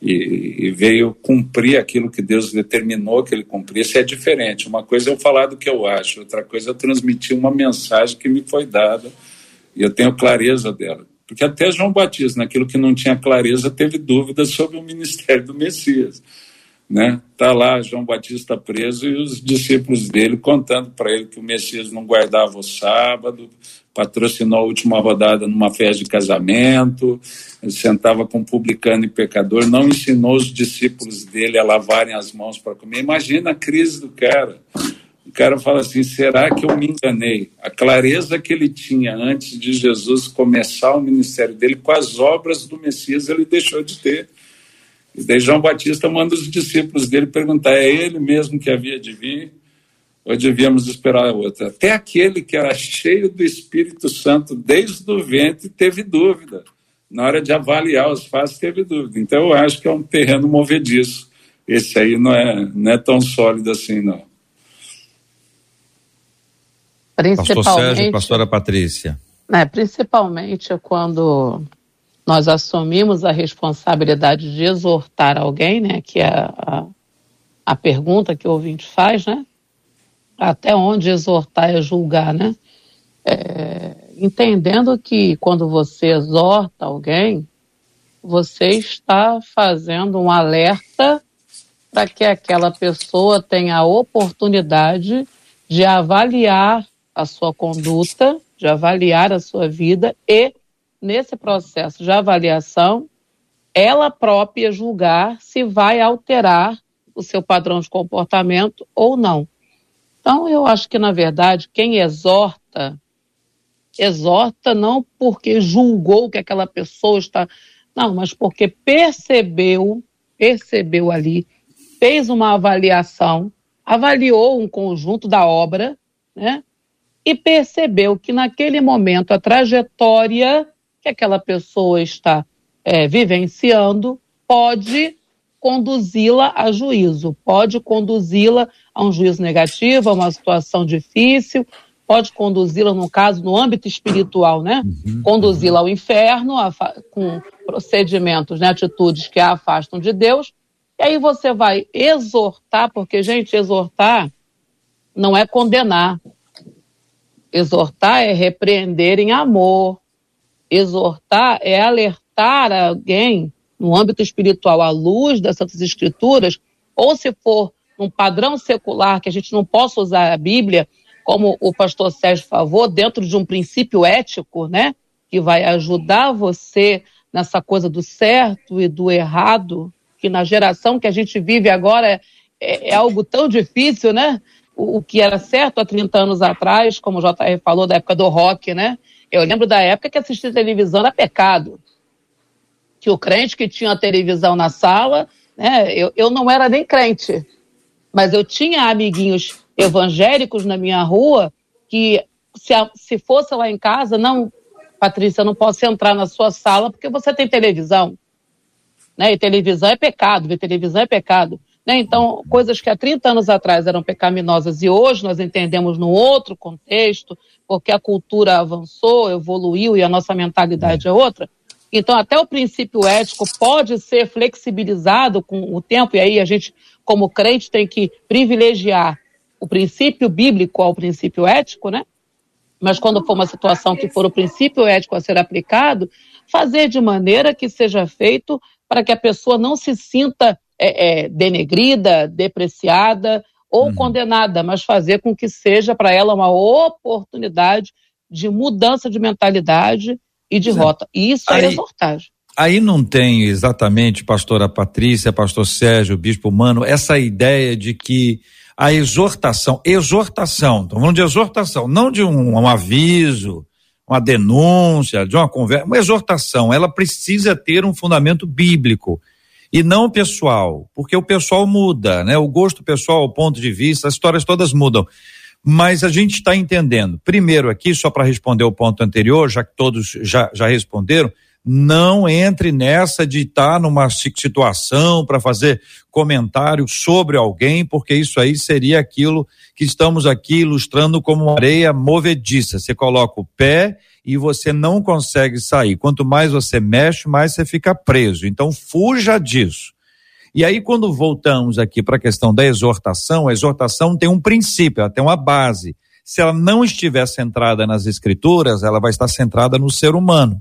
e, e, veio cumprir aquilo que Deus determinou que ele cumprisse é diferente. Uma coisa é eu falar do que eu acho, outra coisa é eu transmitir uma mensagem que me foi dada e eu tenho clareza dela. Porque até João Batista, naquilo que não tinha clareza, teve dúvidas sobre o ministério do Messias. Né? Tá lá João Batista preso e os discípulos dele contando para ele que o Messias não guardava o sábado, patrocinou a última rodada numa festa de casamento, sentava com publicano e pecador, não ensinou os discípulos dele a lavarem as mãos para comer. Imagina a crise do cara. O cara fala assim: será que eu me enganei? A clareza que ele tinha antes de Jesus começar o ministério dele com as obras do Messias, ele deixou de ter. E daí João Batista manda os discípulos dele perguntar: é ele mesmo que havia de vir? Ou devíamos esperar outra? Até aquele que era cheio do Espírito Santo desde o ventre teve dúvida. Na hora de avaliar os fatos, teve dúvida. Então, eu acho que é um terreno movediço. Esse aí não é, não é tão sólido assim, não. Pastor Sérgio, pastora Patrícia. É, principalmente quando nós assumimos a responsabilidade de exortar alguém, né, que é a, a pergunta que o ouvinte faz, né, até onde exortar é julgar, né, é, entendendo que quando você exorta alguém, você está fazendo um alerta para que aquela pessoa tenha a oportunidade de avaliar a sua conduta, de avaliar a sua vida e nesse processo de avaliação, ela própria julgar se vai alterar o seu padrão de comportamento ou não. Então, eu acho que, na verdade, quem exorta, exorta não porque julgou que aquela pessoa está. Não, mas porque percebeu, percebeu ali, fez uma avaliação, avaliou um conjunto da obra, né? E percebeu que naquele momento a trajetória que aquela pessoa está é, vivenciando pode conduzi-la a juízo, pode conduzi-la a um juízo negativo, a uma situação difícil, pode conduzi-la, no caso, no âmbito espiritual, né? Uhum, conduzi-la ao inferno com procedimentos, né, atitudes que a afastam de Deus. E aí você vai exortar, porque, gente, exortar não é condenar. Exortar é repreender em amor, exortar é alertar alguém no âmbito espiritual à luz das Santas Escrituras, ou se for um padrão secular que a gente não possa usar a Bíblia, como o pastor Sérgio falou, dentro de um princípio ético, né, que vai ajudar você nessa coisa do certo e do errado, que na geração que a gente vive agora é, é algo tão difícil, né? O, o, que era certo há 30 anos atrás, como o JR falou, da época do rock, né? Eu lembro da época que assistir televisão era pecado. Que o crente que tinha a televisão na sala, né, eu, eu não era nem crente, mas eu tinha amiguinhos evangélicos na minha rua que, se, se fosse lá em casa, não, Patrícia, não posso entrar na sua sala porque você tem televisão. Né? E televisão é pecado, ver televisão é pecado. Né? Então, coisas que há 30 anos atrás eram pecaminosas e hoje nós entendemos num outro contexto, porque a cultura avançou, evoluiu e a nossa mentalidade é outra. Então, até o princípio ético pode ser flexibilizado com o tempo, e aí a gente, como crente, tem que privilegiar o princípio bíblico ao princípio ético, né? Mas quando for uma situação que for o princípio ético a ser aplicado, fazer de maneira que seja feito para que a pessoa não se sinta é, é, denegrida, depreciada ou uhum. condenada, mas fazer com que seja para ela uma oportunidade de mudança de mentalidade e de rota. E isso é aí, é exortagem. Aí não tem exatamente, pastora Patrícia, pastor Sérgio, bispo Mano, essa ideia de que a exortação, exortação, estamos falando de exortação, não de um, um aviso, uma denúncia, de uma conversa, uma exortação, ela precisa ter um fundamento bíblico e não pessoal, porque o pessoal muda, né? O gosto pessoal, o ponto de vista, as histórias todas mudam. Mas a gente está entendendo. Primeiro aqui, só para responder o ponto anterior, já que todos já, já responderam, não entre nessa de estar tá numa situação para fazer comentário sobre alguém, porque isso aí seria aquilo que estamos aqui ilustrando como areia movediça. Você coloca o pé e você não consegue sair. Quanto mais você mexe, mais você fica preso. Então, fuja disso. E aí, quando voltamos aqui para a questão da exortação, a exortação tem um princípio, ela tem uma base. Se ela não estiver centrada nas escrituras, ela vai estar centrada no ser humano.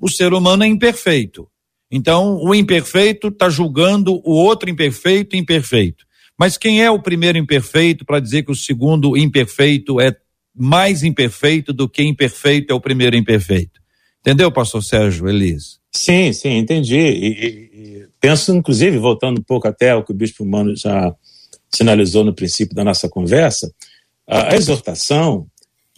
O ser humano é imperfeito. Então, o imperfeito está julgando o outro imperfeito imperfeito. Mas quem é o primeiro imperfeito para dizer que o segundo imperfeito é mais imperfeito do que imperfeito é o primeiro imperfeito? Entendeu, pastor Sérgio Elis? Sim, sim, entendi. E, e, e penso, inclusive, voltando um pouco até ao que o bispo Mano já sinalizou no princípio da nossa conversa, a, a exortação,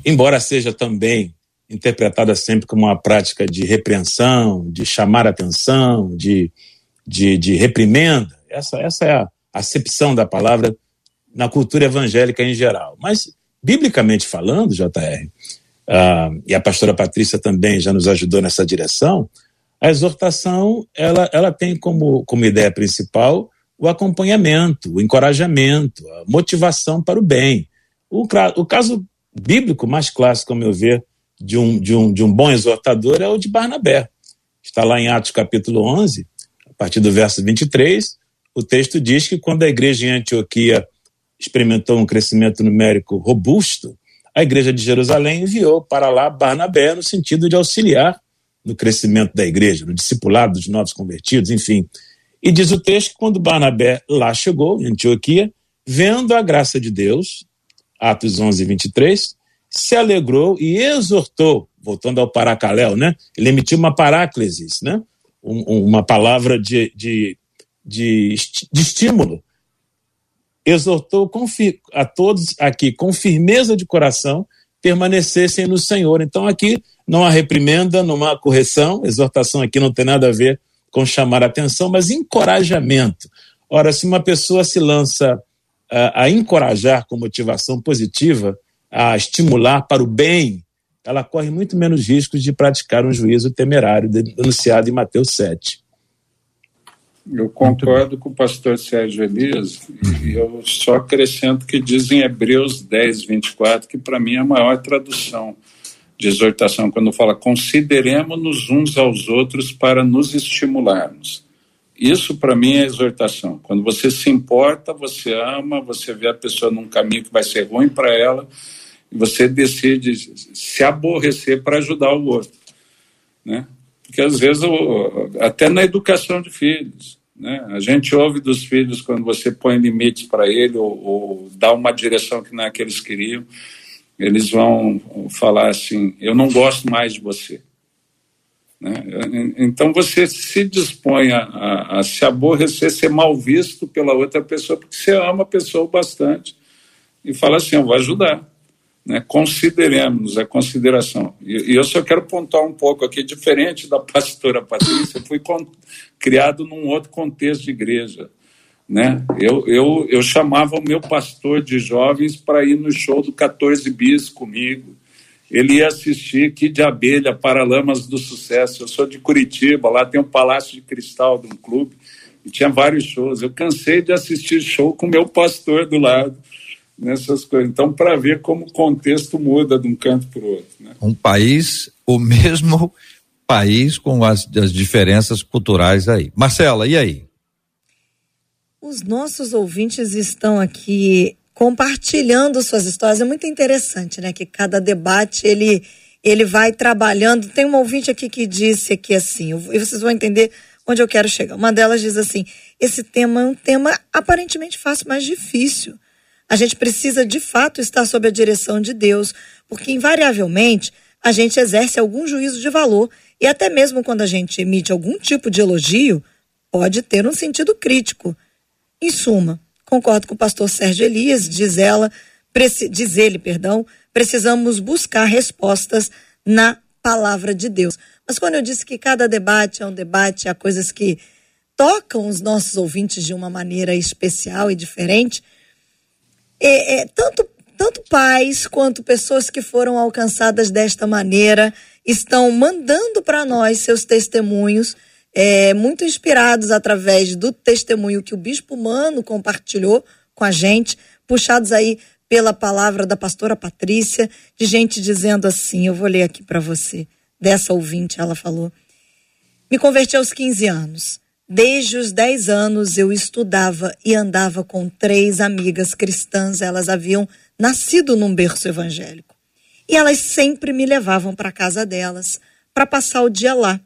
embora seja também interpretada sempre como uma prática de repreensão, de chamar atenção, de, de, de reprimenda, essa, essa é a acepção da palavra na cultura evangélica em geral. Mas, biblicamente falando, JR, uh, e a pastora Patrícia também já nos ajudou nessa direção, a exortação ela, ela tem como, como ideia principal o acompanhamento, o encorajamento, a motivação para o bem. O, o caso bíblico mais clássico, ao meu ver, de um, de, um, de um bom exortador é o de Barnabé. Está lá em Atos capítulo 11, a partir do verso 23, o texto diz que quando a igreja em Antioquia experimentou um crescimento numérico robusto, a igreja de Jerusalém enviou para lá Barnabé no sentido de auxiliar no crescimento da igreja, no discipulado dos novos convertidos, enfim. E diz o texto que quando Barnabé lá chegou, em Antioquia, vendo a graça de Deus, Atos 11, 23, se alegrou e exortou, voltando ao paracaléu, né? Ele emitiu uma paráclesis, né? Um, uma palavra de, de, de, de estímulo. Exortou a todos aqui, com firmeza de coração, permanecessem no Senhor. Então, aqui não há reprimenda, não há correção, exortação aqui não tem nada a ver com chamar atenção, mas encorajamento. Ora, se uma pessoa se lança a, a encorajar com motivação positiva, a estimular para o bem, ela corre muito menos riscos de praticar um juízo temerário denunciado em Mateus 7. Eu concordo com o pastor Sérgio Elias, e eu só acrescento que diz em Hebreus 10, 24, que para mim é a maior tradução de exortação, quando fala consideremos-nos uns aos outros para nos estimularmos. Isso para mim é exortação. Quando você se importa, você ama, você vê a pessoa num caminho que vai ser ruim para ela, e você decide se aborrecer para ajudar o outro, né? Porque às vezes, até na educação de filhos, né? A gente ouve dos filhos quando você põe limites para ele ou, ou dá uma direção que não é que eles queriam eles vão falar assim: eu não gosto mais de você. Né? Então você se dispõe a, a, a, se aborrecer, ser mal visto pela outra pessoa, porque você ama a pessoa bastante. E fala assim: eu vou ajudar. Né? Consideremos, é consideração. E, e, eu só quero pontuar um pouco aqui, diferente da pastora Patrícia, fui con, criado num outro contexto de igreja. Né? Eu, eu, eu chamava o meu pastor de jovens para ir no show do 14 Bis comigo. Ele ia assistir Kid de Abelha, Paralamas do Sucesso. Eu sou de Curitiba, lá tem um Palácio de Cristal de um clube, e tinha vários shows. Eu cansei de assistir show com meu pastor do lado, nessas coisas. Então, para ver como o contexto muda de um canto para o outro. Né? Um país, o mesmo país com as, as diferenças culturais aí. Marcela, e aí? Os nossos ouvintes estão aqui compartilhando suas histórias. É muito interessante, né? Que cada debate ele ele vai trabalhando. Tem uma ouvinte aqui que disse aqui assim, e vocês vão entender onde eu quero chegar. Uma delas diz assim: esse tema é um tema aparentemente fácil, mas difícil. A gente precisa de fato estar sob a direção de Deus, porque invariavelmente a gente exerce algum juízo de valor e até mesmo quando a gente emite algum tipo de elogio, pode ter um sentido crítico. Em suma, concordo com o pastor Sérgio Elias, diz ela, diz ele, perdão, precisamos buscar respostas na palavra de Deus. Mas quando eu disse que cada debate é um debate, há coisas que tocam os nossos ouvintes de uma maneira especial e diferente, é, é, tanto, tanto pais quanto pessoas que foram alcançadas desta maneira estão mandando para nós seus testemunhos é, muito inspirados através do testemunho que o Bispo Mano compartilhou com a gente, puxados aí pela palavra da pastora Patrícia, de gente dizendo assim: eu vou ler aqui para você, dessa ouvinte, ela falou. Me converti aos 15 anos. Desde os 10 anos eu estudava e andava com três amigas cristãs. Elas haviam nascido num berço evangélico. E elas sempre me levavam para casa delas para passar o dia lá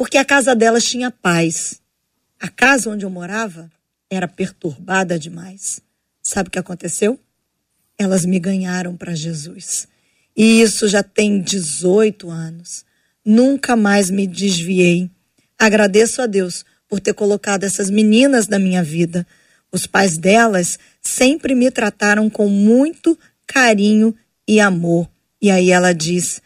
porque a casa delas tinha paz. A casa onde eu morava era perturbada demais. Sabe o que aconteceu? Elas me ganharam para Jesus. E isso já tem 18 anos. Nunca mais me desviei. Agradeço a Deus por ter colocado essas meninas na minha vida. Os pais delas sempre me trataram com muito carinho e amor. E aí ela diz: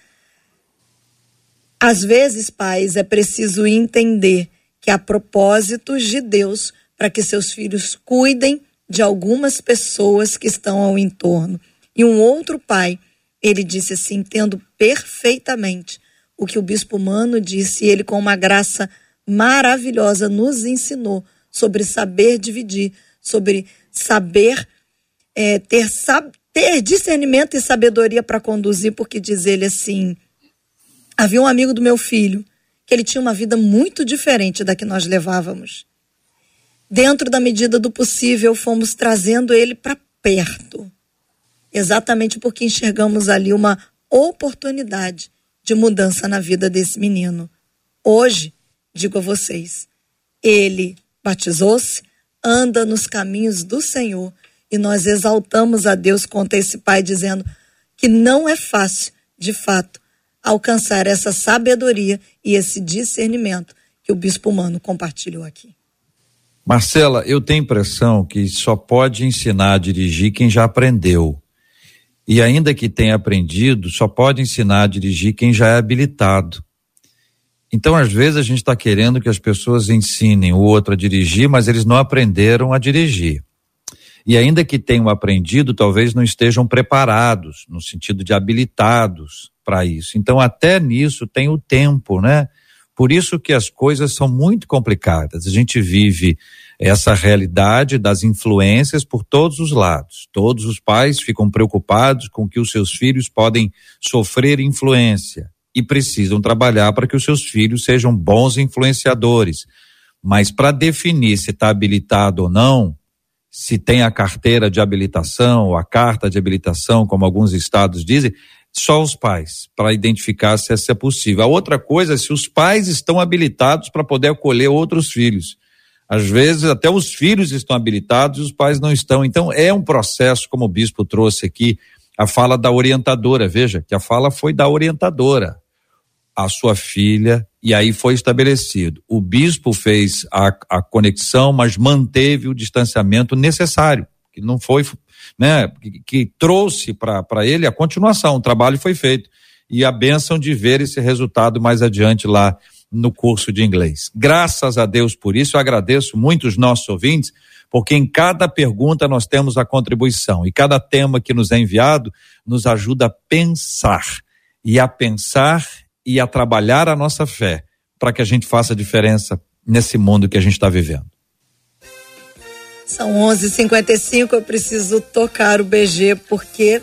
às vezes, pais, é preciso entender que há propósitos de Deus para que seus filhos cuidem de algumas pessoas que estão ao entorno. E um outro pai, ele disse assim, entendo perfeitamente o que o bispo Mano disse, e ele com uma graça maravilhosa nos ensinou sobre saber dividir, sobre saber é, ter, sab ter discernimento e sabedoria para conduzir, porque diz ele assim, havia um amigo do meu filho que ele tinha uma vida muito diferente da que nós levávamos dentro da medida do possível, fomos trazendo ele para perto. Exatamente porque enxergamos ali uma oportunidade de mudança na vida desse menino. Hoje, digo a vocês, ele batizou-se, anda nos caminhos do Senhor e nós exaltamos a Deus contra esse pai, dizendo que não é fácil, de fato, alcançar essa sabedoria e esse discernimento que o bispo humano compartilhou aqui. Marcela, eu tenho impressão que só pode ensinar a dirigir quem já aprendeu. E ainda que tenha aprendido, só pode ensinar a dirigir quem já é habilitado. Então, às vezes, a gente está querendo que as pessoas ensinem o outro a dirigir, mas eles não aprenderam a dirigir. E ainda que tenham aprendido, talvez não estejam preparados, no sentido de habilitados para isso. Então, até nisso tem o tempo, né? Por isso que as coisas são muito complicadas. A gente vive essa realidade das influências por todos os lados. Todos os pais ficam preocupados com que os seus filhos podem sofrer influência e precisam trabalhar para que os seus filhos sejam bons influenciadores. Mas para definir se está habilitado ou não, se tem a carteira de habilitação ou a carta de habilitação, como alguns estados dizem, só os pais, para identificar se é possível. A outra coisa é se os pais estão habilitados para poder acolher outros filhos. Às vezes, até os filhos estão habilitados e os pais não estão. Então, é um processo, como o bispo trouxe aqui, a fala da orientadora. Veja que a fala foi da orientadora, a sua filha, e aí foi estabelecido. O bispo fez a, a conexão, mas manteve o distanciamento necessário, que não foi né, que, que trouxe para ele a continuação. O trabalho foi feito e a bênção de ver esse resultado mais adiante lá no curso de inglês. Graças a Deus por isso, eu agradeço muito os nossos ouvintes, porque em cada pergunta nós temos a contribuição e cada tema que nos é enviado nos ajuda a pensar e a pensar e a trabalhar a nossa fé para que a gente faça diferença nesse mundo que a gente está vivendo. São 11:55. Eu preciso tocar o BG porque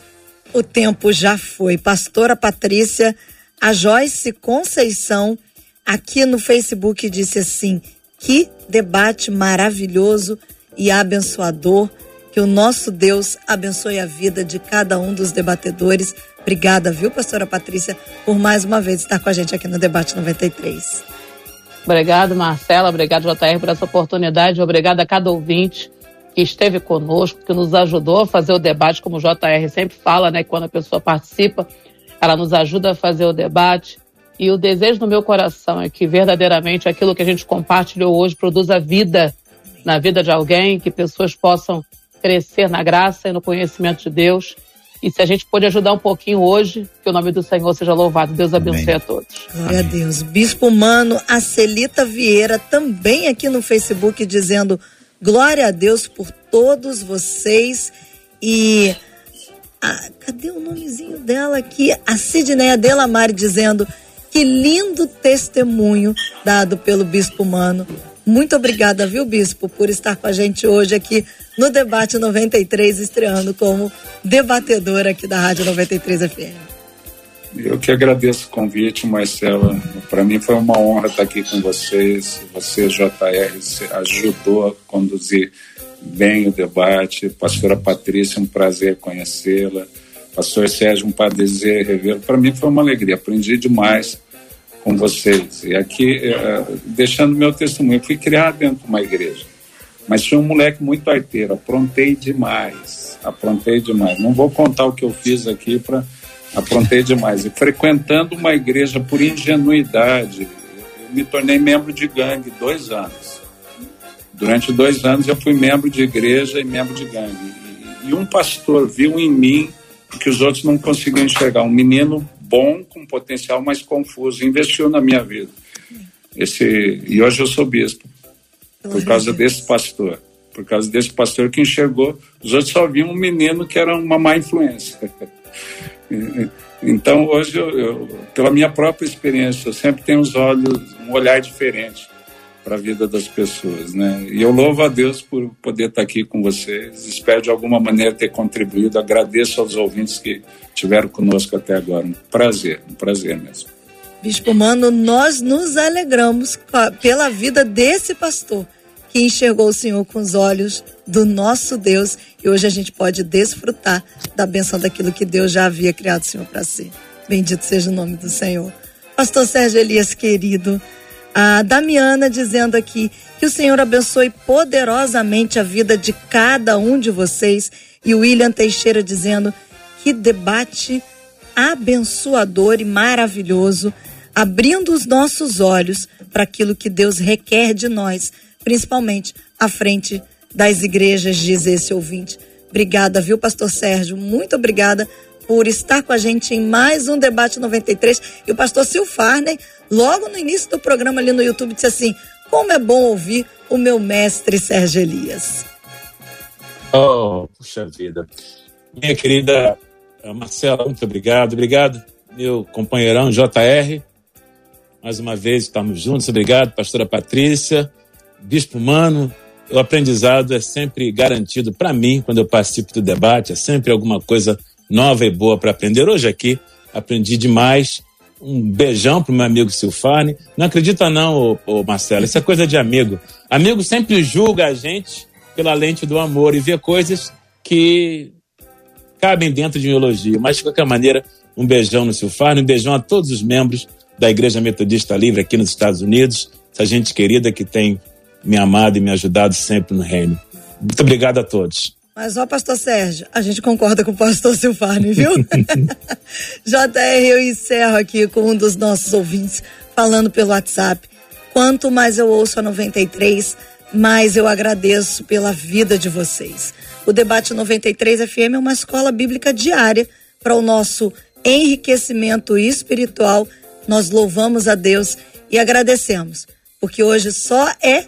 o tempo já foi. Pastora Patrícia, a Joyce Conceição aqui no Facebook disse assim: que debate maravilhoso e abençoador. Que o nosso Deus abençoe a vida de cada um dos debatedores. Obrigada, viu, pastora Patrícia, por mais uma vez estar com a gente aqui no Debate 93. Obrigado, Marcela. Obrigado, JR, por essa oportunidade. Obrigado a cada ouvinte que esteve conosco, que nos ajudou a fazer o debate, como o JR sempre fala, né? Quando a pessoa participa, ela nos ajuda a fazer o debate. E o desejo do meu coração é que verdadeiramente aquilo que a gente compartilhou hoje produza vida na vida de alguém, que pessoas possam crescer na graça e no conhecimento de Deus e se a gente pode ajudar um pouquinho hoje, que o nome do Senhor seja louvado. Deus abençoe Amém. a todos. Glória Amém. a Deus. Bispo Mano, a Celita Vieira, também aqui no Facebook, dizendo glória a Deus por todos vocês. E ah, cadê o nomezinho dela aqui? A Sidneia Delamare dizendo que lindo testemunho dado pelo Bispo Mano. Muito obrigada, viu, Bispo, por estar com a gente hoje aqui no Debate 93, estreando como debatedor aqui da Rádio 93 FM. Eu que agradeço o convite, Marcela. Para mim foi uma honra estar aqui com vocês. Você, JR, ajudou a conduzir bem o debate. Pastora Patrícia, um prazer conhecê-la. Pastor Sérgio, um prazer revê-lo. Para mim foi uma alegria. Aprendi demais com vocês. E aqui, uh, deixando meu testemunho, fui criado dentro de uma igreja, mas fui um moleque muito arteiro, aprontei demais, aprontei demais. Não vou contar o que eu fiz aqui para aprontei demais. E frequentando uma igreja por ingenuidade, eu me tornei membro de gangue dois anos. Durante dois anos eu fui membro de igreja e membro de gangue. E, e um pastor viu em mim que os outros não conseguiam enxergar. Um menino bom, com potencial, mas confuso. Investiu na minha vida. Esse, e hoje eu sou bispo. Por causa desse pastor. Por causa desse pastor que enxergou. Os outros só viam um menino que era uma má influência. Então, hoje, eu, eu, pela minha própria experiência, eu sempre tenho os olhos, um olhar diferente para a vida das pessoas, né? E eu louvo a Deus por poder estar aqui com vocês. Espero de alguma maneira ter contribuído. Agradeço aos ouvintes que tiveram conosco até agora. Um prazer, um prazer mesmo. Bispo Mano, nós nos alegramos pela vida desse pastor que enxergou o Senhor com os olhos do nosso Deus e hoje a gente pode desfrutar da benção daquilo que Deus já havia criado o Senhor para si. Bendito seja o nome do Senhor. Pastor Sérgio Elias, querido, a Damiana dizendo aqui que o Senhor abençoe poderosamente a vida de cada um de vocês. E o William Teixeira dizendo que debate abençoador e maravilhoso, abrindo os nossos olhos para aquilo que Deus requer de nós, principalmente à frente das igrejas, diz esse ouvinte. Obrigada, viu, Pastor Sérgio? Muito obrigada por estar com a gente em mais um Debate 93. E o pastor Silfarney, logo no início do programa ali no YouTube, disse assim: Como é bom ouvir o meu mestre Sérgio Elias. Oh, puxa vida. Minha querida Marcela, muito obrigado. Obrigado, meu companheirão JR. Mais uma vez estamos juntos. Obrigado, pastora Patrícia, Bispo Mano. O aprendizado é sempre garantido para mim quando eu participo do debate. É sempre alguma coisa nova e boa para aprender. Hoje aqui aprendi demais. Um beijão pro meu amigo Silfane. Não acredita não, ô, ô Marcelo, isso é coisa de amigo. Amigo sempre julga a gente pela lente do amor e vê coisas que cabem dentro de um elogio. Mas, de qualquer maneira, um beijão no Silfane, um beijão a todos os membros da Igreja Metodista Livre aqui nos Estados Unidos, essa gente querida que tem me amado e me ajudado sempre no reino. Muito obrigado a todos. Mas, ó, pastor Sérgio, a gente concorda com o pastor Silfarne, viu? JR, eu encerro aqui com um dos nossos ouvintes falando pelo WhatsApp. Quanto mais eu ouço a 93, mais eu agradeço pela vida de vocês. O Debate 93 FM é uma escola bíblica diária para o nosso enriquecimento espiritual. Nós louvamos a Deus e agradecemos, porque hoje só é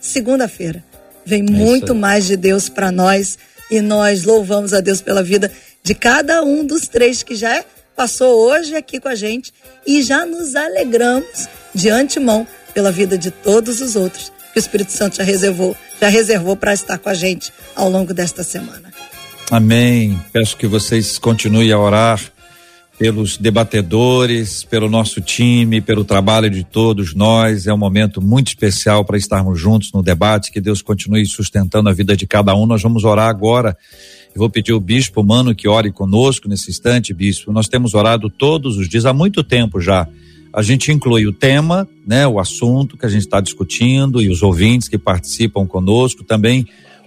segunda-feira. Vem é muito mais de Deus para nós e nós louvamos a Deus pela vida de cada um dos três que já passou hoje aqui com a gente e já nos alegramos de antemão pela vida de todos os outros que o Espírito Santo já reservou, já reservou para estar com a gente ao longo desta semana. Amém. Peço que vocês continuem a orar pelos debatedores, pelo nosso time, pelo trabalho de todos nós. É um momento muito especial para estarmos juntos no debate. Que Deus continue sustentando a vida de cada um. Nós vamos orar agora. Eu vou pedir ao bispo Mano que ore conosco nesse instante, bispo. Nós temos orado todos os dias, há muito tempo já. A gente inclui o tema, né, o assunto que a gente está discutindo e os ouvintes que participam conosco também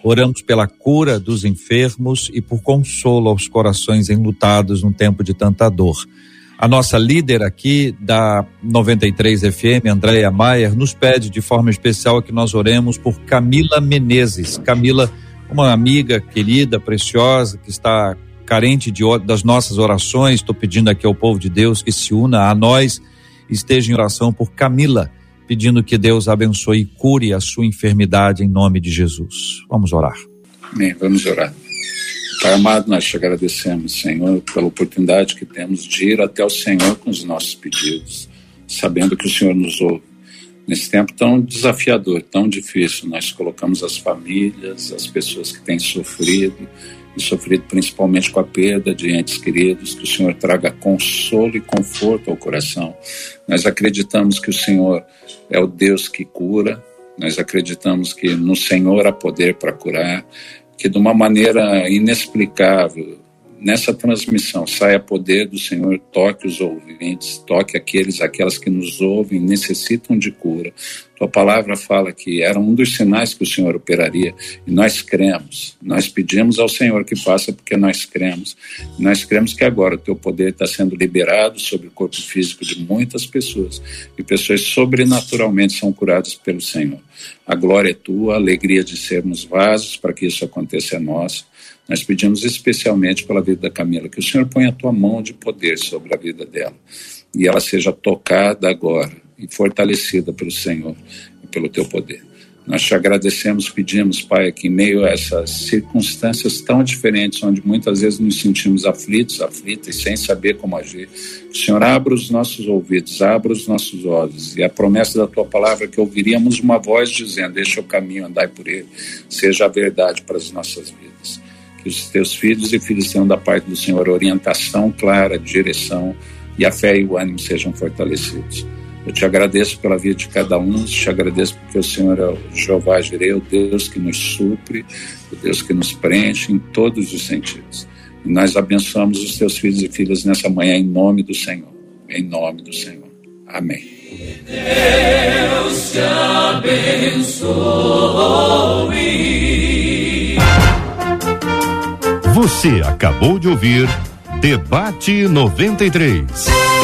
Oramos pela cura dos enfermos e por consolo aos corações enlutados num tempo de tanta dor. A nossa líder aqui da 93 FM, Andréia Maier, nos pede de forma especial que nós oremos por Camila Menezes. Camila, uma amiga querida, preciosa, que está carente de, das nossas orações. Estou pedindo aqui ao povo de Deus que se una a nós, esteja em oração por Camila pedindo que Deus abençoe e cure a sua enfermidade em nome de Jesus. Vamos orar. Amém, vamos orar. Pai amado, nós te agradecemos, Senhor, pela oportunidade que temos de ir até o Senhor com os nossos pedidos, sabendo que o Senhor nos ouve. Nesse tempo tão desafiador, tão difícil, nós colocamos as famílias, as pessoas que têm sofrido, e sofrido principalmente com a perda de entes queridos, que o Senhor traga consolo e conforto ao coração. Nós acreditamos que o Senhor é o Deus que cura, nós acreditamos que no Senhor há poder para curar, que de uma maneira inexplicável, nessa transmissão saia poder do Senhor, toque os ouvintes, toque aqueles, aquelas que nos ouvem, necessitam de cura. Tua palavra fala que era um dos sinais que o Senhor operaria e nós cremos. Nós pedimos ao Senhor que faça porque nós cremos. Nós cremos que agora o teu poder está sendo liberado sobre o corpo físico de muitas pessoas e pessoas sobrenaturalmente são curadas pelo Senhor. A glória é tua, a alegria de sermos vasos para que isso aconteça é nossa. Nós pedimos especialmente pela vida da Camila, que o Senhor ponha a tua mão de poder sobre a vida dela e ela seja tocada agora e fortalecida pelo Senhor e pelo teu poder. Nós te agradecemos, pedimos, Pai, que em meio a essas circunstâncias tão diferentes, onde muitas vezes nos sentimos aflitos, aflitas, sem saber como agir, o Senhor abra os nossos ouvidos, abra os nossos olhos, e a promessa da tua palavra é que ouviríamos uma voz dizendo: Deixa o caminho, andai por ele, seja a verdade para as nossas vidas que os teus filhos e filhas tenham da parte do Senhor orientação clara, direção e a fé e o ânimo sejam fortalecidos. Eu te agradeço pela vida de cada um, te agradeço porque o Senhor é o Jeová Jireh, o Deus que nos supre, o Deus que nos preenche em todos os sentidos. E nós abençoamos os teus filhos e filhas nessa manhã em nome do Senhor. Em nome do Senhor. Amém. Deus te abençoe. Você acabou de ouvir Debate 93.